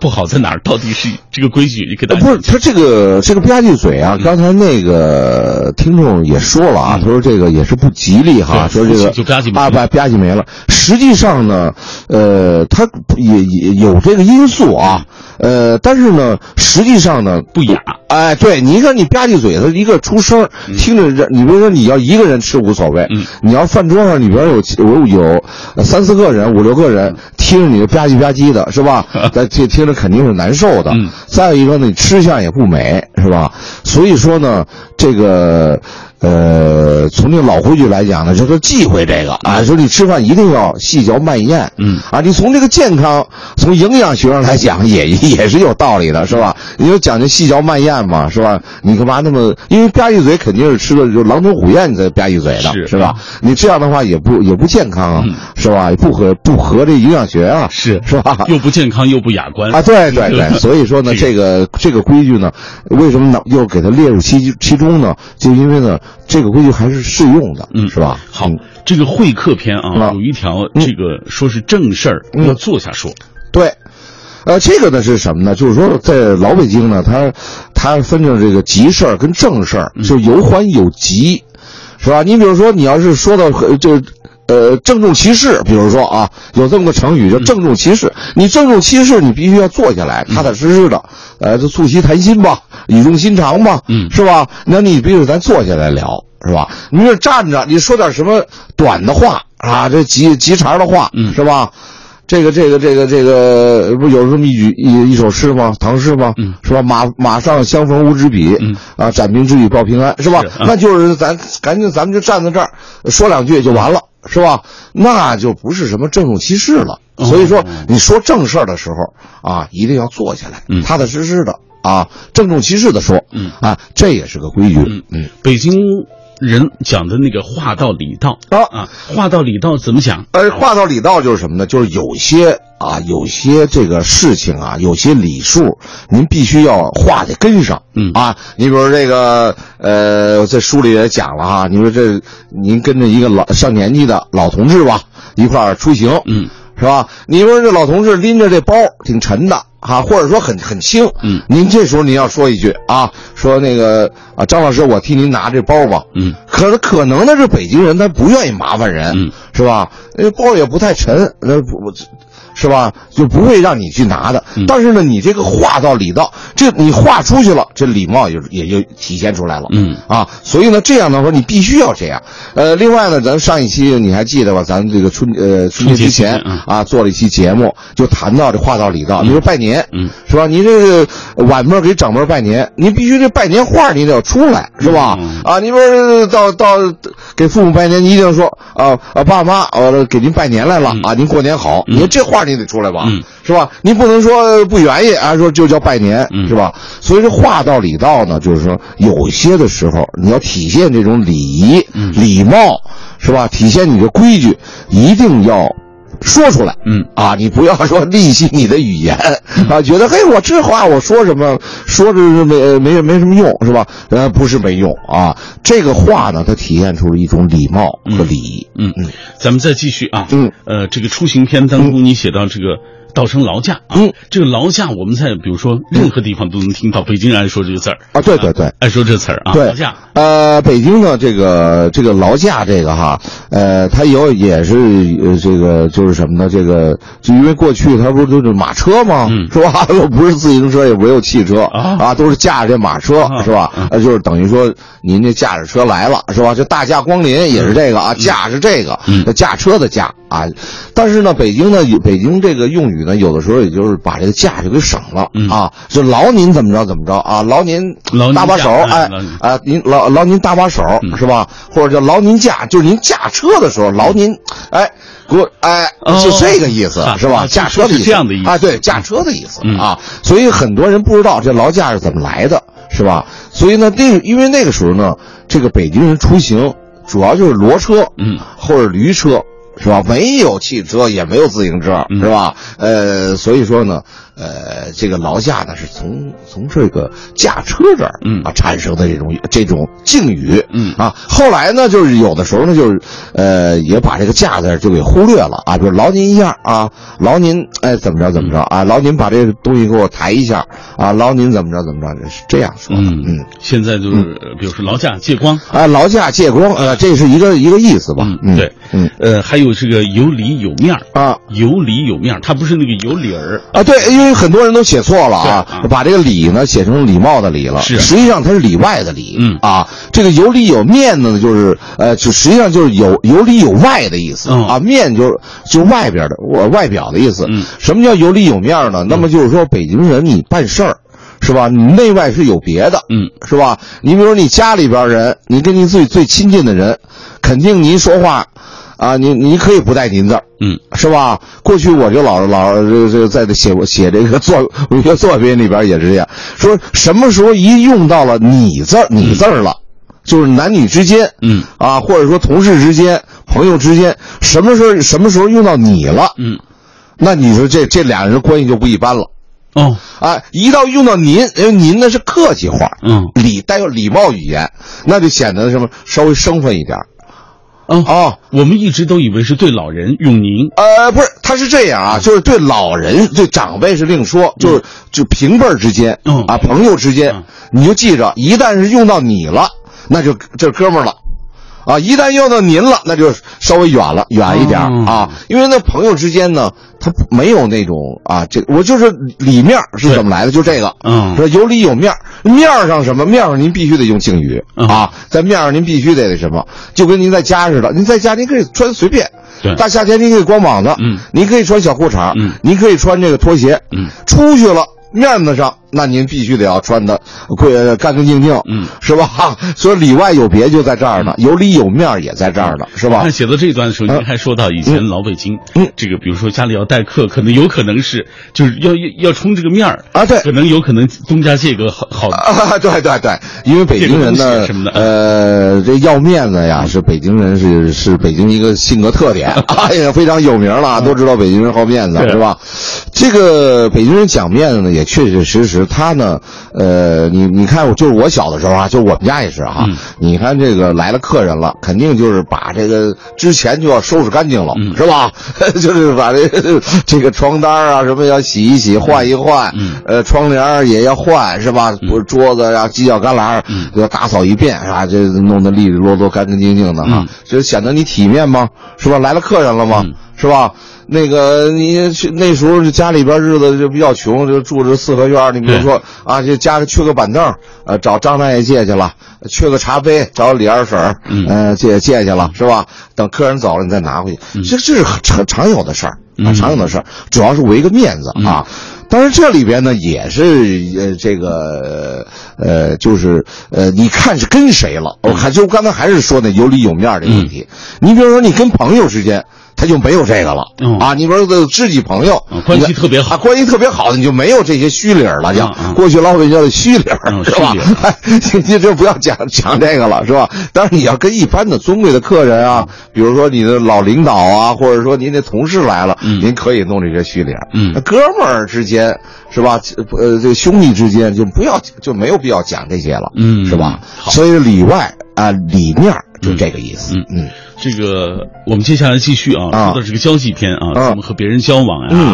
Speaker 1: 不好在哪儿？到底是这个规矩？你给大家
Speaker 2: 不是他这个这个吧唧嘴啊，刚才那个听众也说了啊，他说这个也是不吉利哈，说这个
Speaker 1: 就吧唧
Speaker 2: 啊吧吧唧没了。实际上呢，呃，它也也有这个因素啊，呃，但是呢，实际上呢
Speaker 1: 不雅。
Speaker 2: 哎，对你看你吧唧嘴，它一个出声，听着人，你比如说你要一个人吃无所谓，你要饭桌上里边有有有三四个人、五六个人听着你吧唧吧唧的，是吧？那听听着肯定是难受的。再有一个呢，你吃相也不美，是吧？所以说呢，这个。呃，从这个老规矩来讲呢，就是忌讳这个啊，说你吃饭一定要细嚼慢咽，
Speaker 1: 嗯
Speaker 2: 啊，你从这个健康、从营养学上来讲，也也是有道理的，是吧？你就讲究细嚼慢咽嘛，是吧？你干嘛那么？因为吧唧嘴肯定是吃的就狼吞虎咽，你才吧唧嘴的，是吧？你这样的话也不也不健康啊，是吧？也不合不合这营养学啊，
Speaker 1: 是
Speaker 2: 是吧？
Speaker 1: 又不健康又不雅观
Speaker 2: 啊，对对对，所以说呢，这个这个规矩呢，为什么呢又给它列入其其中呢？就因为呢。这个规矩还是适用的，
Speaker 1: 嗯，
Speaker 2: 是吧？
Speaker 1: 好，这个会客篇啊，有一条，这个说是正事儿要坐下说。
Speaker 2: 对，呃，这个呢是什么呢？就是说，在老北京呢，它它分成这个急事儿跟正事儿，就有缓有急，是吧？你比如说，你要是说到就。呃，郑重其事，比如说啊，有这么个成语叫郑重其事。你郑重其事，你必须要坐下来，踏踏实实的，呃，就促膝谈心吧，语重心长嘛，
Speaker 1: 嗯，
Speaker 2: 是吧？那你必须咱坐下来聊，是吧？你这站着，你说点什么短的话啊，这急急茬的话，
Speaker 1: 嗯，
Speaker 2: 是吧？这个这个这个这个不有这么一句一一首诗吗？唐诗吗？
Speaker 1: 嗯，
Speaker 2: 是吧？马马上相逢无纸笔，
Speaker 1: 嗯
Speaker 2: 啊，展平之语报平安，是吧？那就是咱赶紧咱们就站在这儿说两句就完了。是吧？那就不是什么郑重其事了。所以说，你说正事儿的时候啊，一定要坐下来，踏踏实实的啊，郑重其事的说，
Speaker 1: 嗯
Speaker 2: 啊，这也是个规矩，
Speaker 1: 嗯
Speaker 2: 嗯，
Speaker 1: 北京人讲的那个话到礼到
Speaker 2: 啊
Speaker 1: 啊，话到礼到怎么讲？
Speaker 2: 呃，话到礼到就是什么呢？就是有些啊，有些这个事情啊，有些礼数，您必须要话得跟上。
Speaker 1: 嗯
Speaker 2: 啊，你比如这个呃，在书里也讲了哈，你说这您跟着一个老上年纪的老同志吧，一块儿出行，
Speaker 1: 嗯，
Speaker 2: 是吧？你说这老同志拎着这包挺沉的哈，或者说很很轻，
Speaker 1: 嗯。
Speaker 2: 您这时候您要说一句啊，说那个啊，张老师，我替您拿这包吧，
Speaker 1: 嗯，
Speaker 2: 可可能呢是北京人他不愿意麻烦人，
Speaker 1: 嗯，
Speaker 2: 是吧？那包也不太沉，那不不是吧？就不会让你去拿的。
Speaker 1: 嗯
Speaker 2: 但是呢，你这个话到礼到，这你话出去了，这礼貌也也就体现出来了。
Speaker 1: 嗯
Speaker 2: 啊，所以呢，这样的话你必须要这样。呃，另外呢，咱上一期你还记得吧？咱这个春呃春节之前啊，做了一期节目，就谈到这话到礼到。你说拜年，
Speaker 1: 嗯，
Speaker 2: 是吧？你这个晚辈给长辈拜年，你必须这拜年话你得要出来，是吧？
Speaker 1: 嗯
Speaker 2: 啊，你说到到给父母拜年，你一定要说啊啊爸妈，我给您拜年来了、
Speaker 1: 嗯
Speaker 2: 啊，您过年好，你说这话你得出来吧，
Speaker 1: 嗯
Speaker 2: 是吧？你不能说不愿意啊，说就叫拜年，
Speaker 1: 嗯
Speaker 2: 是吧？所以这话到礼到呢，就是说有些的时候你要体现这种礼仪、
Speaker 1: 嗯
Speaker 2: 礼貌，是吧？体现你的规矩，一定要。说出来，
Speaker 1: 嗯。
Speaker 2: 啊，你不要说吝惜你的语言。啊，觉得嘿，我这话我说什么，说着是没没没什么用，是吧？呃，不是没用啊，这个话呢，它体现出了一种礼貌和礼仪。
Speaker 1: 嗯。
Speaker 2: 嗯，
Speaker 1: 咱们再继续啊。
Speaker 2: 嗯，
Speaker 1: 呃，这个出行篇当中，你写到这个稻城劳驾啊，
Speaker 2: 嗯。
Speaker 1: 这个劳驾我们在比如说任何地方都能听到，北京人爱说这个字儿。
Speaker 2: 啊对对对。
Speaker 1: 爱说这词儿啊，
Speaker 2: 对。
Speaker 1: 劳驾，
Speaker 2: 呃，北京的这个这个劳驾这个哈，呃，它有也是呃这个就是什么呢？这个就因为过去它不是都是马车吗？
Speaker 1: 嗯。
Speaker 2: 是吧？又不是自行车，也没有汽车。
Speaker 1: 啊。
Speaker 2: 都是驾着这马车，
Speaker 1: 啊。
Speaker 2: 是吧？就是等于说您这驾着车来了，是吧？就大驾光临也是这个啊，驾是这个，
Speaker 1: 嗯。
Speaker 2: 驾车的驾啊。但是呢，北京呢，有北京这个用语呢，有的时候也就是把这个驾就给省了、
Speaker 1: 嗯
Speaker 2: 啊，就劳您怎么着怎么着啊，劳您搭把手，哎啊，您劳劳您搭把手、
Speaker 1: 嗯
Speaker 2: 是吧？或者叫劳您驾，就是您驾车的时候劳您，哎，给我哎，
Speaker 1: 哦
Speaker 2: 是这个意思、
Speaker 1: 啊
Speaker 2: 是吧？
Speaker 1: 啊
Speaker 2: 驾车的意思
Speaker 1: 是这样的意思
Speaker 2: 啊，对，驾车的意思、
Speaker 1: 嗯
Speaker 2: 啊，所以很多人不知道这劳驾是怎么来的，是吧？所以呢，那个因为那个时候呢，这个北京人出行主要就是骡车，
Speaker 1: 嗯，
Speaker 2: 或者驴车。是吧？没有汽车，也没有自行车，
Speaker 1: 嗯
Speaker 2: 是吧？呃，所以说呢，呃，这个劳驾呢是从从这个驾车这儿，
Speaker 1: 嗯。
Speaker 2: 啊产生的这种这种敬语，
Speaker 1: 嗯。
Speaker 2: 啊，后来呢，就是有的时候呢，就是呃，也把这个驾字就给忽略了啊，比如劳您一下啊，劳您哎怎么着怎么着啊，劳您把这个东西给我抬一下啊，劳您怎么着怎么着，是这样说。的，
Speaker 1: 嗯。
Speaker 2: 嗯，
Speaker 1: 现在就是呃比如说劳驾借光，
Speaker 2: 啊，劳驾借光，呃，这是一个一个意思吧？
Speaker 1: 嗯对，
Speaker 2: 嗯。
Speaker 1: 呃，还有这个有理有面儿，
Speaker 2: 啊。
Speaker 1: 有理有面儿，它不是那个有理儿，
Speaker 2: 啊，对，因为很多人都写错了啊
Speaker 1: 啊，
Speaker 2: 把这个礼呢写成礼貌的礼了，
Speaker 1: 是。
Speaker 2: 实际上它是里外的礼，
Speaker 1: 嗯。
Speaker 2: 啊，这个有里有面呢，就是呃，就实际上就是有有里有外的意思、
Speaker 1: 嗯。
Speaker 2: 啊，面就是就外边的我外表的意思，
Speaker 1: 嗯。
Speaker 2: 什么叫有里有面呢？那么就是说北京人你办事儿。是吧？你内外是有别的，
Speaker 1: 嗯，
Speaker 2: 是吧？你比如说你家里边人，你跟你最最亲近的人，肯定您说话，啊，你你可以不带您字儿，
Speaker 1: 嗯，
Speaker 2: 是吧？过去我就老老这个这个在这写写这个作文学作品里边也是这样，说什么时候一用到了你字儿你字儿了，就是男女之间，
Speaker 1: 嗯。
Speaker 2: 啊，或者说同事之间、朋友之间，什么时候什么时候用到你了，
Speaker 1: 嗯，
Speaker 2: 那你说这这俩人关系就不一般了。
Speaker 1: 哦，
Speaker 2: 啊，一到用到您，因为您那是客气话，
Speaker 1: 嗯。
Speaker 2: 礼带有礼貌语言，那就显得什么稍微生分一点儿
Speaker 1: 哦，
Speaker 2: 哦。
Speaker 1: 我们一直都以为是对老人用您，
Speaker 2: 呃，不是，他是这样啊，就是对老人、对长辈是另说，就是就平辈儿之间，
Speaker 1: 嗯。
Speaker 2: 啊，朋友之间
Speaker 1: 嗯，
Speaker 2: 你就记着，一旦是用到你了，那就这哥们儿了。啊，一旦用到您了，那就稍微远了，远一点啊，因为那朋友之间呢，他没有那种啊，这我就是里面是怎么来的，就这个，
Speaker 1: 嗯
Speaker 2: 说有里有面，面儿上什么面儿上您必须得用敬语、
Speaker 1: 嗯
Speaker 2: 啊，在面儿上您必须得那什么，就跟您在家似的，您在家您可以穿随便，
Speaker 1: 对
Speaker 2: 大夏天您可以光膀子，
Speaker 1: 嗯
Speaker 2: 您可以穿小裤衩，
Speaker 1: 嗯
Speaker 2: 您可以穿这个拖鞋，
Speaker 1: 嗯，
Speaker 2: 出去了面子上那您必须得要穿的贵干干净净，
Speaker 1: 嗯，
Speaker 2: 是吧？所以里外有别就在这儿呢，有里有面也在这儿呢，是吧？
Speaker 1: 看写到这一段的时候，您还说到以前老北京，
Speaker 2: 嗯，
Speaker 1: 这个比如说家里要待客，可能有可能是就是要要要冲这个面儿
Speaker 2: 啊，对，
Speaker 1: 可能有可能东家借个好好的，
Speaker 2: 啊，对对对，因为北京人呢，
Speaker 1: 什么的，
Speaker 2: 呃，这要面子呀，是北京人是是北京一个性格特点，哎呀，非常有名了，都知道北京人好面子，是吧？这个北京人讲面子呢，也确确实实，他呢，呃，你你看，就是我小的时候啊，就我们家也是哈，你看这个来了客人了，肯定就是把这个之前就要收拾干净了，是吧？就是把这个这个床单啊什么要洗一洗，换一换，呃，窗帘也要换，是吧？桌子呀、犄角旮旯要打扫一遍，是吧？这弄得利利落落、干干净净的哈，这显得你体面吗？是吧？来了客人了吗？是吧？那个你去那时候家里边日子就比较穷，就住着四合院。你比如说啊，这家里缺个板凳，呃，找张大爷借去了；缺个茶杯，找李二婶儿，呃，借借去了，是吧？等客人走了，你再拿回去。这这是常常有的事儿啊，常有的事儿，主要是为个面子啊。当然，这里边呢也是呃这个呃就是呃你看是跟谁了？我看就刚才还是说那有里有面的问题。你比如说你跟朋友之间。他就没有这个了、
Speaker 1: 嗯、
Speaker 2: 啊！你比如说知己朋友、
Speaker 1: 嗯，关系特别好、
Speaker 2: 啊，关系特别好的，你就没有这些虚理了，叫、
Speaker 1: 嗯、
Speaker 2: 过去老百姓叫虚理，
Speaker 1: 嗯、
Speaker 2: 是吧？你就不要讲讲这个了，是吧？但是你要跟一般的尊贵的客人啊，比如说你的老领导啊，或者说您的同事来了，
Speaker 1: 嗯、
Speaker 2: 您可以弄这些虚理。
Speaker 1: 嗯，
Speaker 2: 哥们儿之间是吧？呃，这兄弟之间就不要就没有必要讲这些了，
Speaker 1: 嗯，
Speaker 2: 是吧？所以里外啊里面就这个意思，
Speaker 1: 嗯嗯。这个我们接下来继续啊，
Speaker 2: 啊
Speaker 1: 说的是个交际篇啊，
Speaker 2: 啊
Speaker 1: 怎么和别人交往呀？
Speaker 2: 嗯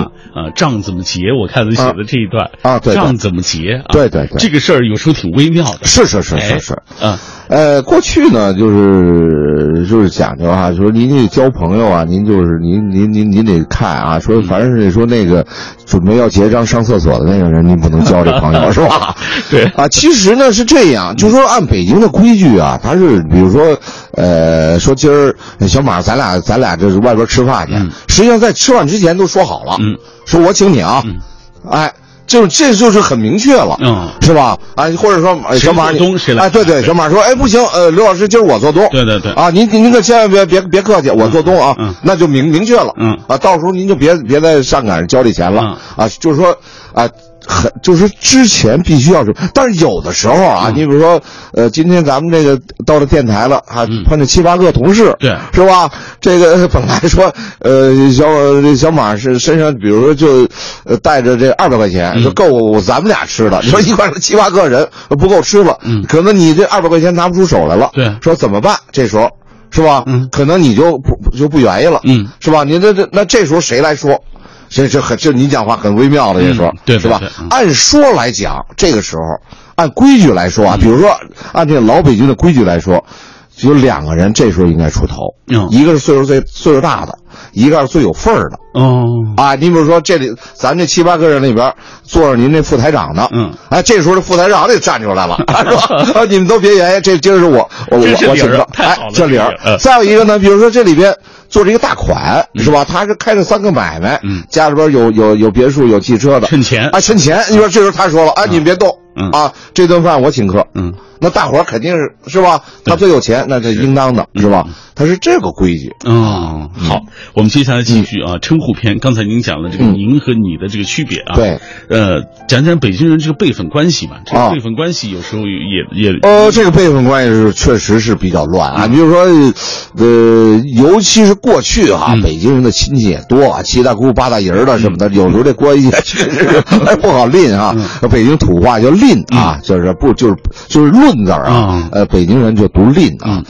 Speaker 1: 啊，账怎么结？我看他写的这一段
Speaker 2: 啊，对，
Speaker 1: 账怎么结？啊
Speaker 2: 对对对，
Speaker 1: 这个事儿有时候挺微妙的。
Speaker 2: 是是是是是
Speaker 1: 啊，
Speaker 2: 呃，过去呢就是就是讲究啊，说您这交朋友啊，您就是您您您您得看啊，说
Speaker 1: 嗯
Speaker 2: 凡是说那个准备要结账上厕所的那个人，您不能交这朋友 是吧？
Speaker 1: 对
Speaker 2: 啊，其实呢是这样，就说按北京的规矩啊，他是比如说呃，说今儿小马咱俩咱俩这是外边吃饭去，实际上在吃饭之前都说好了，
Speaker 1: 嗯，
Speaker 2: 说我请你啊，哎。就这就是很明确了，
Speaker 1: 嗯，
Speaker 2: 是吧？啊，或者说小马
Speaker 1: 东谁来？
Speaker 2: 哎，对对，小马说，哎，不行，呃，刘老师今儿我做东，
Speaker 1: 对对对，
Speaker 2: 啊，您您可千万别别别客气，我做东啊，
Speaker 1: 嗯，
Speaker 2: 那就明明确了，
Speaker 1: 嗯，
Speaker 2: 啊，到时候您就别别再上赶着交这钱了，啊，就是说啊。很就是之前必须要是，但是有的时候啊，
Speaker 1: 嗯
Speaker 2: 你比如说，呃，今天咱们这个到了电台了啊，碰见七八个同事，
Speaker 1: 对，
Speaker 2: 是吧？这个 本来说，呃，小这小马是身上，比如说就，呃，带着这二百块钱，就够咱们俩吃的。你说一块七八个人不够吃了，
Speaker 1: 嗯，
Speaker 2: 可能你这二百块钱拿不出手来了，
Speaker 1: 对，
Speaker 2: 说怎么办？这时候是吧？
Speaker 1: 嗯，
Speaker 2: 可能你就不就不愿意了，
Speaker 1: 嗯，
Speaker 2: 是吧？你这这那这时候谁来说？这这很这你讲话很微妙的，这说、
Speaker 1: 嗯、对
Speaker 2: 是吧？
Speaker 1: 嗯、
Speaker 2: 按说来讲，这个时候按规矩来说啊，比如说按这个老北京的规矩来说，有两个人这时候应该出头，
Speaker 1: 嗯，
Speaker 2: 一个是岁数最岁数大的，一个是最有份儿的。
Speaker 1: 哦，
Speaker 2: 啊，你比如说这里咱这七八个人里边坐着您这副台长呢，
Speaker 1: 嗯，
Speaker 2: 哎，这时候这副台长得站出来了，是吧？啊，你们都别原因，这今儿是我我我我请客，哎，这理儿。再有一个呢，比如说这里边。做着一个大款是吧？他是开着三个买卖，
Speaker 1: 嗯，
Speaker 2: 家里边有有有别墅有汽车的，
Speaker 1: 趁钱
Speaker 2: 啊，趁钱。你说这时候他说了，哎，你们别动，
Speaker 1: 嗯
Speaker 2: 啊，这顿饭我请客，
Speaker 1: 嗯，
Speaker 2: 那大伙儿肯定是是吧？他最有钱，那是应当的，是吧？他是这个规矩。
Speaker 1: 啊，好，我们接下来继续啊，称呼篇。刚才您讲了这个您和你的这个区别啊，
Speaker 2: 对，
Speaker 1: 呃，讲讲北京人这个辈分关系吧。这个辈分关系有时候也也
Speaker 2: 呃，这个辈分关系是确实是比较乱啊。比如说，呃，尤其是过去啊，北京人的亲戚也多啊，七大姑八大姨的什么的，有时候这关系确实是不好吝啊。北京土话叫吝啊，就是不就是就是论字啊，呃，北京人就读吝啊，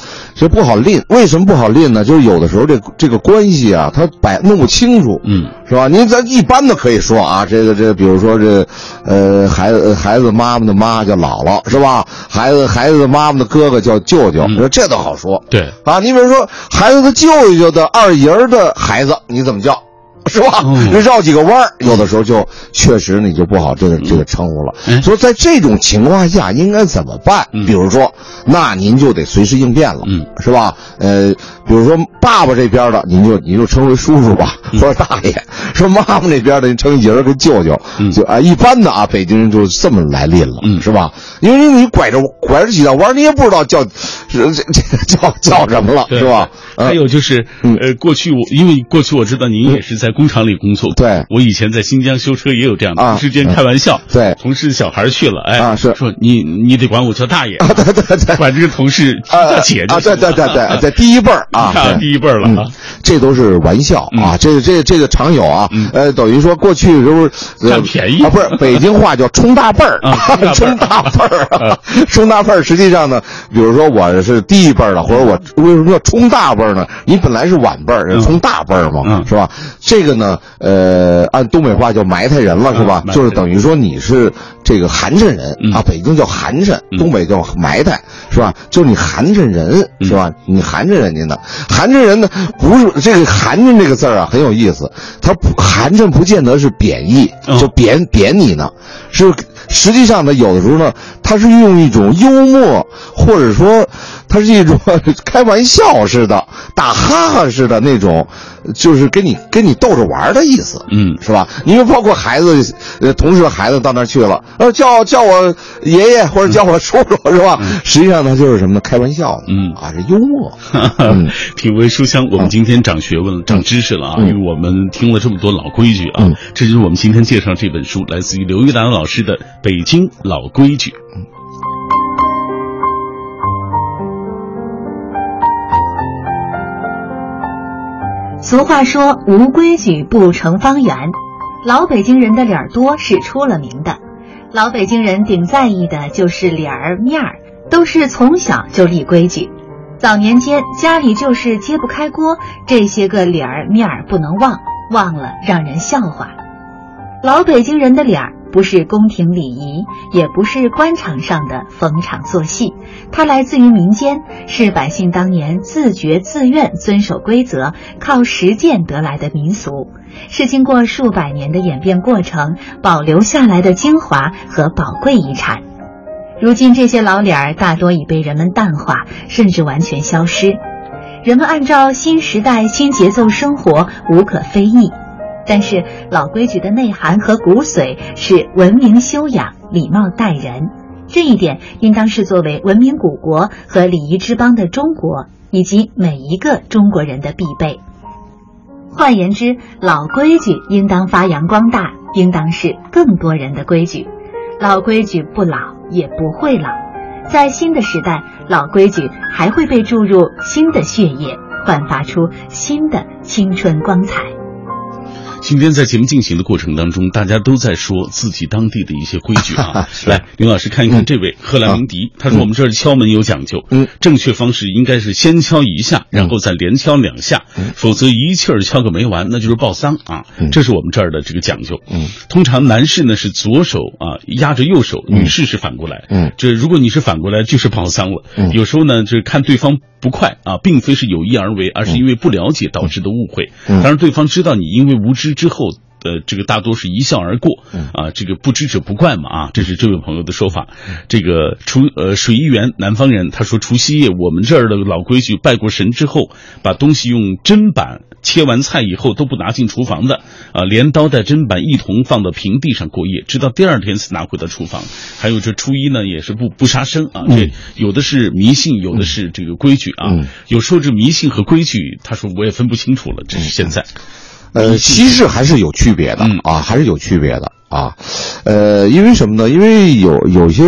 Speaker 2: 这不好拎。为什么不好拎呢？就是有的时候这这个关系啊，他摆弄不清楚，
Speaker 1: 嗯，
Speaker 2: 是吧？您咱一般的可以说啊，这个这个，比如说这，呃，孩子孩子妈妈的妈叫姥姥，是吧？孩子孩子的妈妈的哥哥叫舅舅，这都好说。
Speaker 1: 对
Speaker 2: 啊，你比如说孩子的舅舅的二爷的孩子，你怎么叫？是吧？绕几个弯儿，有的时候就确实你就不好这个这个称呼了。所以在这种情况下应该怎么办？比如说，那您就得随时应变了，是吧？呃，比如说爸爸这边的，您就您就称为叔叔吧，或者大爷；说妈妈那边的，您称一人跟舅舅。就啊，一般的啊，北京人就这么来拎了，是吧？因为你拐着拐着几道弯，你也不知道叫这这叫叫什么了，是吧？
Speaker 1: 还有就是，呃，过去我因为过去我知道您也是在工厂里工作，
Speaker 2: 对，
Speaker 1: 我以前在新疆修车也有这样的，同事间开玩笑，
Speaker 2: 对，
Speaker 1: 同事小孩去了，哎，啊
Speaker 2: 是。
Speaker 1: 说你你得管我叫大爷，
Speaker 2: 对对对，
Speaker 1: 管这个同事叫姐姐，
Speaker 2: 啊，对对对对，在第一辈儿啊，
Speaker 1: 第一辈儿了，
Speaker 2: 这都是玩笑啊，这这这个常有啊，呃，等于说过去时候
Speaker 1: 占便宜。
Speaker 2: 啊，不是北京话叫冲大辈儿，冲大辈儿，冲大辈儿，实际上呢，比如说我是第一辈儿的，或者我为什么要冲大辈儿呢？你本来是晚辈儿，冲大辈儿嘛，是吧？这个呢，呃，按东北话叫埋汰人了，是吧？就是等于说你是这个寒碜人啊，北京叫寒碜，东北叫埋汰，是吧？就是你寒碜人，是吧？你寒碜人家呢？寒碜人呢？不是这个“寒碜”这个字儿啊，很有意思。它不寒碜不见得是贬义，就贬贬你呢，是实际上呢，有的时候呢，它是用一种幽默，或者说。它是一种开玩笑似的、打哈哈似的那种，就是跟你跟你逗着玩的意思，
Speaker 1: 嗯，
Speaker 2: 是吧？因为包括孩子，呃，同事的孩子到那儿去了，呃，叫叫我爷爷或者叫我叔叔，是吧？实际上呢，就是什么呢？开玩笑，
Speaker 1: 嗯
Speaker 2: 啊，是幽默。
Speaker 1: 品味书香，我们今天长学问了、长知识了啊！因为我们听了这么多老规矩啊，这就是我们今天介绍这本书，来自于刘玉兰老师的《北京老规矩》。
Speaker 3: 俗话说“无规矩不成方圆”，老北京人的脸儿多是出了名的。老北京人顶在意的就是脸儿面儿，都是从小就立规矩。早年间家里就是揭不开锅，这些个脸儿面儿不能忘，忘了让人笑话。老北京人的脸儿。不是宫廷礼仪，也不是官场上的逢场作戏，它来自于民间，是百姓当年自觉自愿遵守规则、靠实践得来的民俗，是经过数百年的演变过程保留下来的精华和宝贵遗产。如今这些老脸儿大多已被人们淡化，甚至完全消失。人们按照新时代新节奏生活，无可非议。但是老规矩的内涵和骨髓是文明修养、礼貌待人，这一点应当是作为文明古国和礼仪之邦的中国以及每一个中国人的必备。换言之，老规矩应当发扬光大，应当是更多人的规矩。老规矩不老，也不会老。在新的时代，老规矩还会被注入新的血液，焕发出新的青春光彩。
Speaker 1: 今天在节目进行的过程当中，大家都在说自己当地的一些规矩啊。来，林老师看一看这位贺兰明迪，他说我们这儿敲门有讲究，
Speaker 2: 嗯，
Speaker 1: 正确方式应该是先敲一下，然后再连敲两下，否则一气儿敲个没完，那就是报丧啊。这是我们这儿的这个讲究。
Speaker 2: 嗯，
Speaker 1: 通常男士呢是左手啊压着右手，女士是反过来。
Speaker 2: 嗯，
Speaker 1: 这如果你是反过来，就是报丧了。
Speaker 2: 嗯，
Speaker 1: 有时候呢，就是看对方不快啊，并非是有意而为，而是因为不了解导致的误会。
Speaker 2: 嗯，
Speaker 1: 当然对方知道你因为无知之后。呃，这个大多是一笑而过，啊，这个不知者不怪嘛，啊，这是这位朋友的说法。这个除呃水一元南方人，他说除夕夜我们这儿的老规矩，拜过神之后，把东西用砧板切完菜以后都不拿进厨房的，啊，连刀带砧板一同放到平地上过夜，直到第二天才拿回到厨房。还有这初一呢，也是不不杀生啊，这有的是迷信，有的是这个规矩啊。有时候这迷信和规矩，他说我也分不清楚了，这是现在。
Speaker 2: 呃，其实还是有区别的啊，还是有区别的啊，呃，因为什么呢？因为有有些，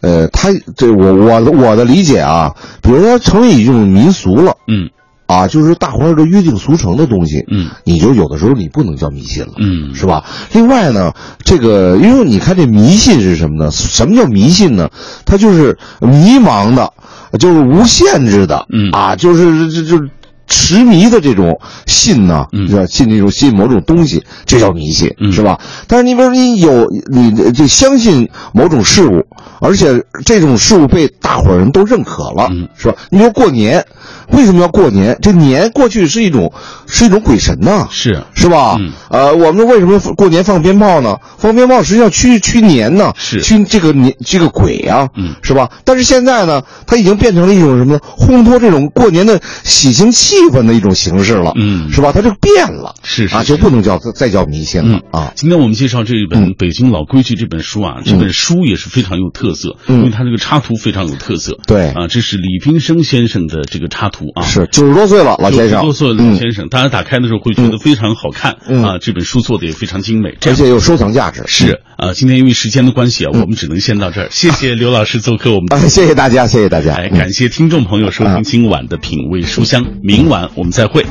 Speaker 2: 呃，他这我我我的理解啊，比如说成为一种民俗了，
Speaker 1: 嗯，
Speaker 2: 啊，就是大伙儿都约定俗成的东西，
Speaker 1: 嗯，
Speaker 2: 你就有的时候你不能叫迷信了，
Speaker 1: 嗯，
Speaker 2: 是吧？另外呢，这个因为你看这迷信是什么呢？什么叫迷信呢？它就是迷茫的，就是无限制的，
Speaker 1: 嗯
Speaker 2: 啊，就是这就。痴迷的这种信呢，是信这种信某种东西，这叫迷信，是吧？但是你比如你有你就相信某种事物，而且这种事物被大伙儿人都认可了，嗯是吧？你说过年，为什么要过年？这年过去是一种是一种鬼神呐，
Speaker 1: 是
Speaker 2: 是吧？
Speaker 1: 嗯
Speaker 2: 呃，我们为什么过年放鞭炮呢？放鞭炮实际上驱驱年呢，
Speaker 1: 是
Speaker 2: 驱这个年这个鬼啊，
Speaker 1: 嗯
Speaker 2: 是吧？但是现在呢，它已经变成了一种什么呢？烘托这种过年的喜庆气氛的一种形式了，
Speaker 1: 嗯
Speaker 2: 是吧？它就变了，啊，
Speaker 1: 是是是
Speaker 2: 就不能叫再叫迷信了
Speaker 1: 嗯
Speaker 2: 啊。
Speaker 1: 今天我们介绍这一本
Speaker 2: 嗯《
Speaker 1: 北京老规矩》这本书啊，这本书也是非常有特色，
Speaker 2: 嗯
Speaker 1: 因为它这个插图非常有特色。
Speaker 2: 对
Speaker 1: 啊，这是李冰生先生的这个插图啊，
Speaker 2: 是九十多岁了，老先生，九十
Speaker 1: 多岁的老先生，大家打开的时候会觉得非常好看
Speaker 2: 嗯。
Speaker 1: 啊，这本书做的也非常精美，
Speaker 2: 而且有收藏价值。
Speaker 1: 是啊，今天因为时间的关系啊，我们只能先到这儿。谢谢刘老师做客我们
Speaker 2: 谢谢大家，谢谢大家。
Speaker 1: 感谢听众朋友收听今晚的品味书香，明晚我们再会。